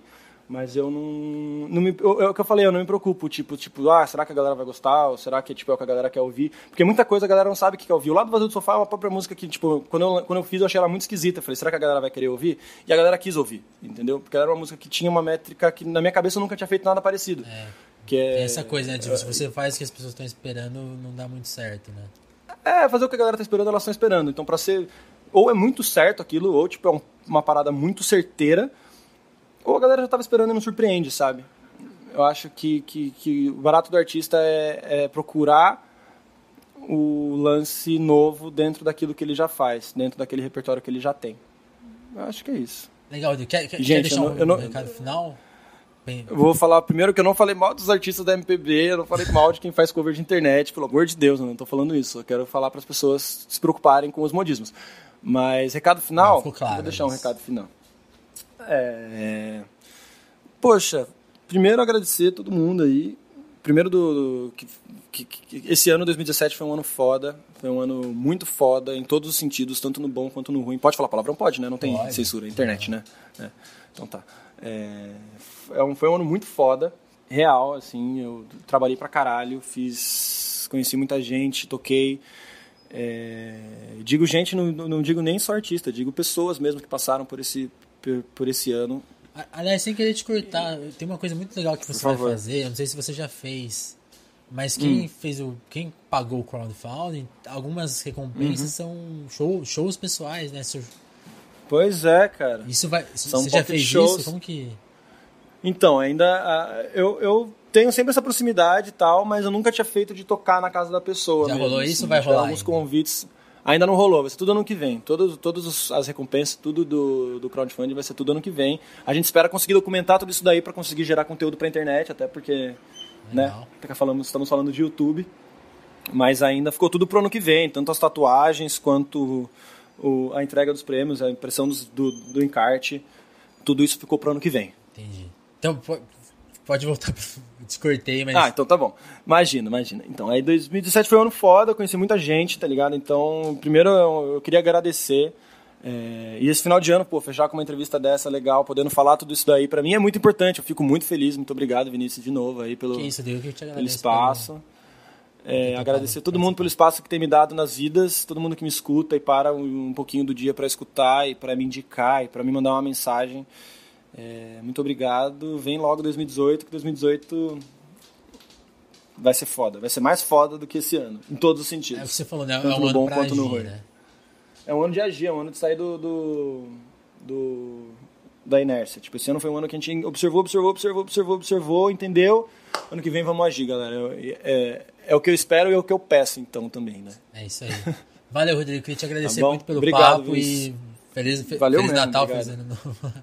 Mas eu não. não me, eu, é o que eu falei, eu não me preocupo. Tipo, tipo, ah, será que a galera vai gostar? Ou será que tipo, é o que a galera quer ouvir? Porque muita coisa a galera não sabe o que quer ouvir. O lado vazio do sofá é uma própria música que, tipo, quando eu, quando eu fiz, eu achei ela muito esquisita. Eu falei, será que a galera vai querer ouvir? E a galera quis ouvir, entendeu? Porque ela era uma música que tinha uma métrica que na minha cabeça eu nunca tinha feito nada parecido. É. Que é, essa coisa, né? Tipo, se você faz o que as pessoas estão esperando, não dá muito certo, né? É, fazer o que a galera está esperando, elas estão esperando. Então, para ser. Ou é muito certo aquilo, ou tipo, é um, uma parada muito certeira ou a galera já estava esperando e não surpreende, sabe? Eu acho que, que, que o barato do artista é, é, procurar o lance novo dentro daquilo que ele já faz, dentro daquele repertório que ele já tem. Eu acho que é isso. Legal, quer, quer, Gente, quer deixar eu não, um, eu não, recado final? Bem... Eu vou falar primeiro que eu não falei mal dos artistas da MPB, eu não falei mal de quem faz cover de internet, pelo amor de Deus, eu não estou falando isso. Eu quero falar para as pessoas se preocuparem com os modismos. Mas recado final, não, claro, vou deixar um recado final. É... Poxa, primeiro agradecer a todo mundo aí. Primeiro do, do que, que, que, esse ano 2017 foi um ano foda, foi um ano muito foda em todos os sentidos, tanto no bom quanto no ruim. Pode falar palavrão? Pode, né? Não tem pode. censura, internet, né? É. Então tá. É, é um, foi um ano muito foda, real, assim. Eu trabalhei pra caralho, fiz, conheci muita gente, toquei. É, digo gente, não, não digo nem só artista, digo pessoas mesmo que passaram por esse, por, por esse ano. Aliás, sem querer te cortar, tem uma coisa muito legal que você vai fazer, eu não sei se você já fez, mas quem hum. fez o. quem pagou o crowdfunding, algumas recompensas uhum. são show, shows pessoais, né? Pois é, cara. Isso vai. São você já fez shows. isso? Como que. Então, ainda. eu, eu tenho sempre essa proximidade e tal, mas eu nunca tinha feito de tocar na casa da pessoa. Já mesmo, rolou isso? Assim, vai rolar? Alguns ainda. convites. Ainda não rolou, vai ser tudo ano que vem. Todas todos as recompensas, tudo do, do crowdfunding vai ser tudo ano que vem. A gente espera conseguir documentar tudo isso daí para conseguir gerar conteúdo para internet, até porque, né, Legal. né, falando, estamos falando de YouTube. Mas ainda ficou tudo pro ano que vem, tanto as tatuagens quanto o, a entrega dos prêmios, a impressão dos, do, do encarte, tudo isso ficou pro ano que vem. Entendi. Então, pode voltar Descortei, mas. Ah, então tá bom. Imagina, imagina. Então, aí 2017 foi um ano foda, conheci muita gente, tá ligado? Então, primeiro eu, eu queria agradecer. É, e esse final de ano, pô, fechar com uma entrevista dessa legal, podendo falar tudo isso daí, para mim é muito importante. Eu fico muito feliz, muito obrigado, Vinícius, de novo aí pelo, que isso, Deus, que pelo espaço. É, agradecer todo mundo pelo espaço que tem me dado nas vidas, todo mundo que me escuta e para um, um pouquinho do dia para escutar e para me indicar e para me mandar uma mensagem. É, muito obrigado. Vem logo 2018, que 2018 vai ser foda. Vai ser mais foda do que esse ano, em todos os sentidos. É o que você falou, né? Tanto é um no ano bom pra quanto no agir, ruim. né? É um ano de agir, é um ano de sair do, do, do- da inércia. Tipo, esse ano foi um ano que a gente observou, observou, observou, observou, observou, entendeu? Ano que vem vamos agir, galera. Eu- É, é o que eu espero e é o que eu peço, então, também, né? É isso aí. Valeu, Rodrigo. Queria te agradecer Tá muito pelo Obrigado, papo Vinícius. e feliz, fe- Valeu feliz mesmo, Natal, obrigado. feliz ano novo.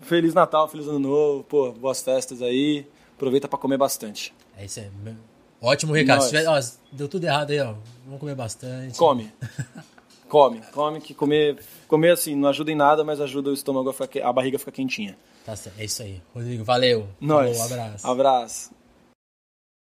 Feliz Natal, feliz Ano Novo, pô, boas festas aí. Aproveita pra comer bastante. É isso aí. Ótimo recado. Tiver- ó, deu tudo errado aí, ó. Vamos comer bastante. Come. come, come, que comer, comer assim não ajuda em nada, mas ajuda o estômago a, ficar, a barriga a ficar quentinha. Tá certo. É isso aí. Rodrigo, valeu. Nós. Falou, abraço. Abraço.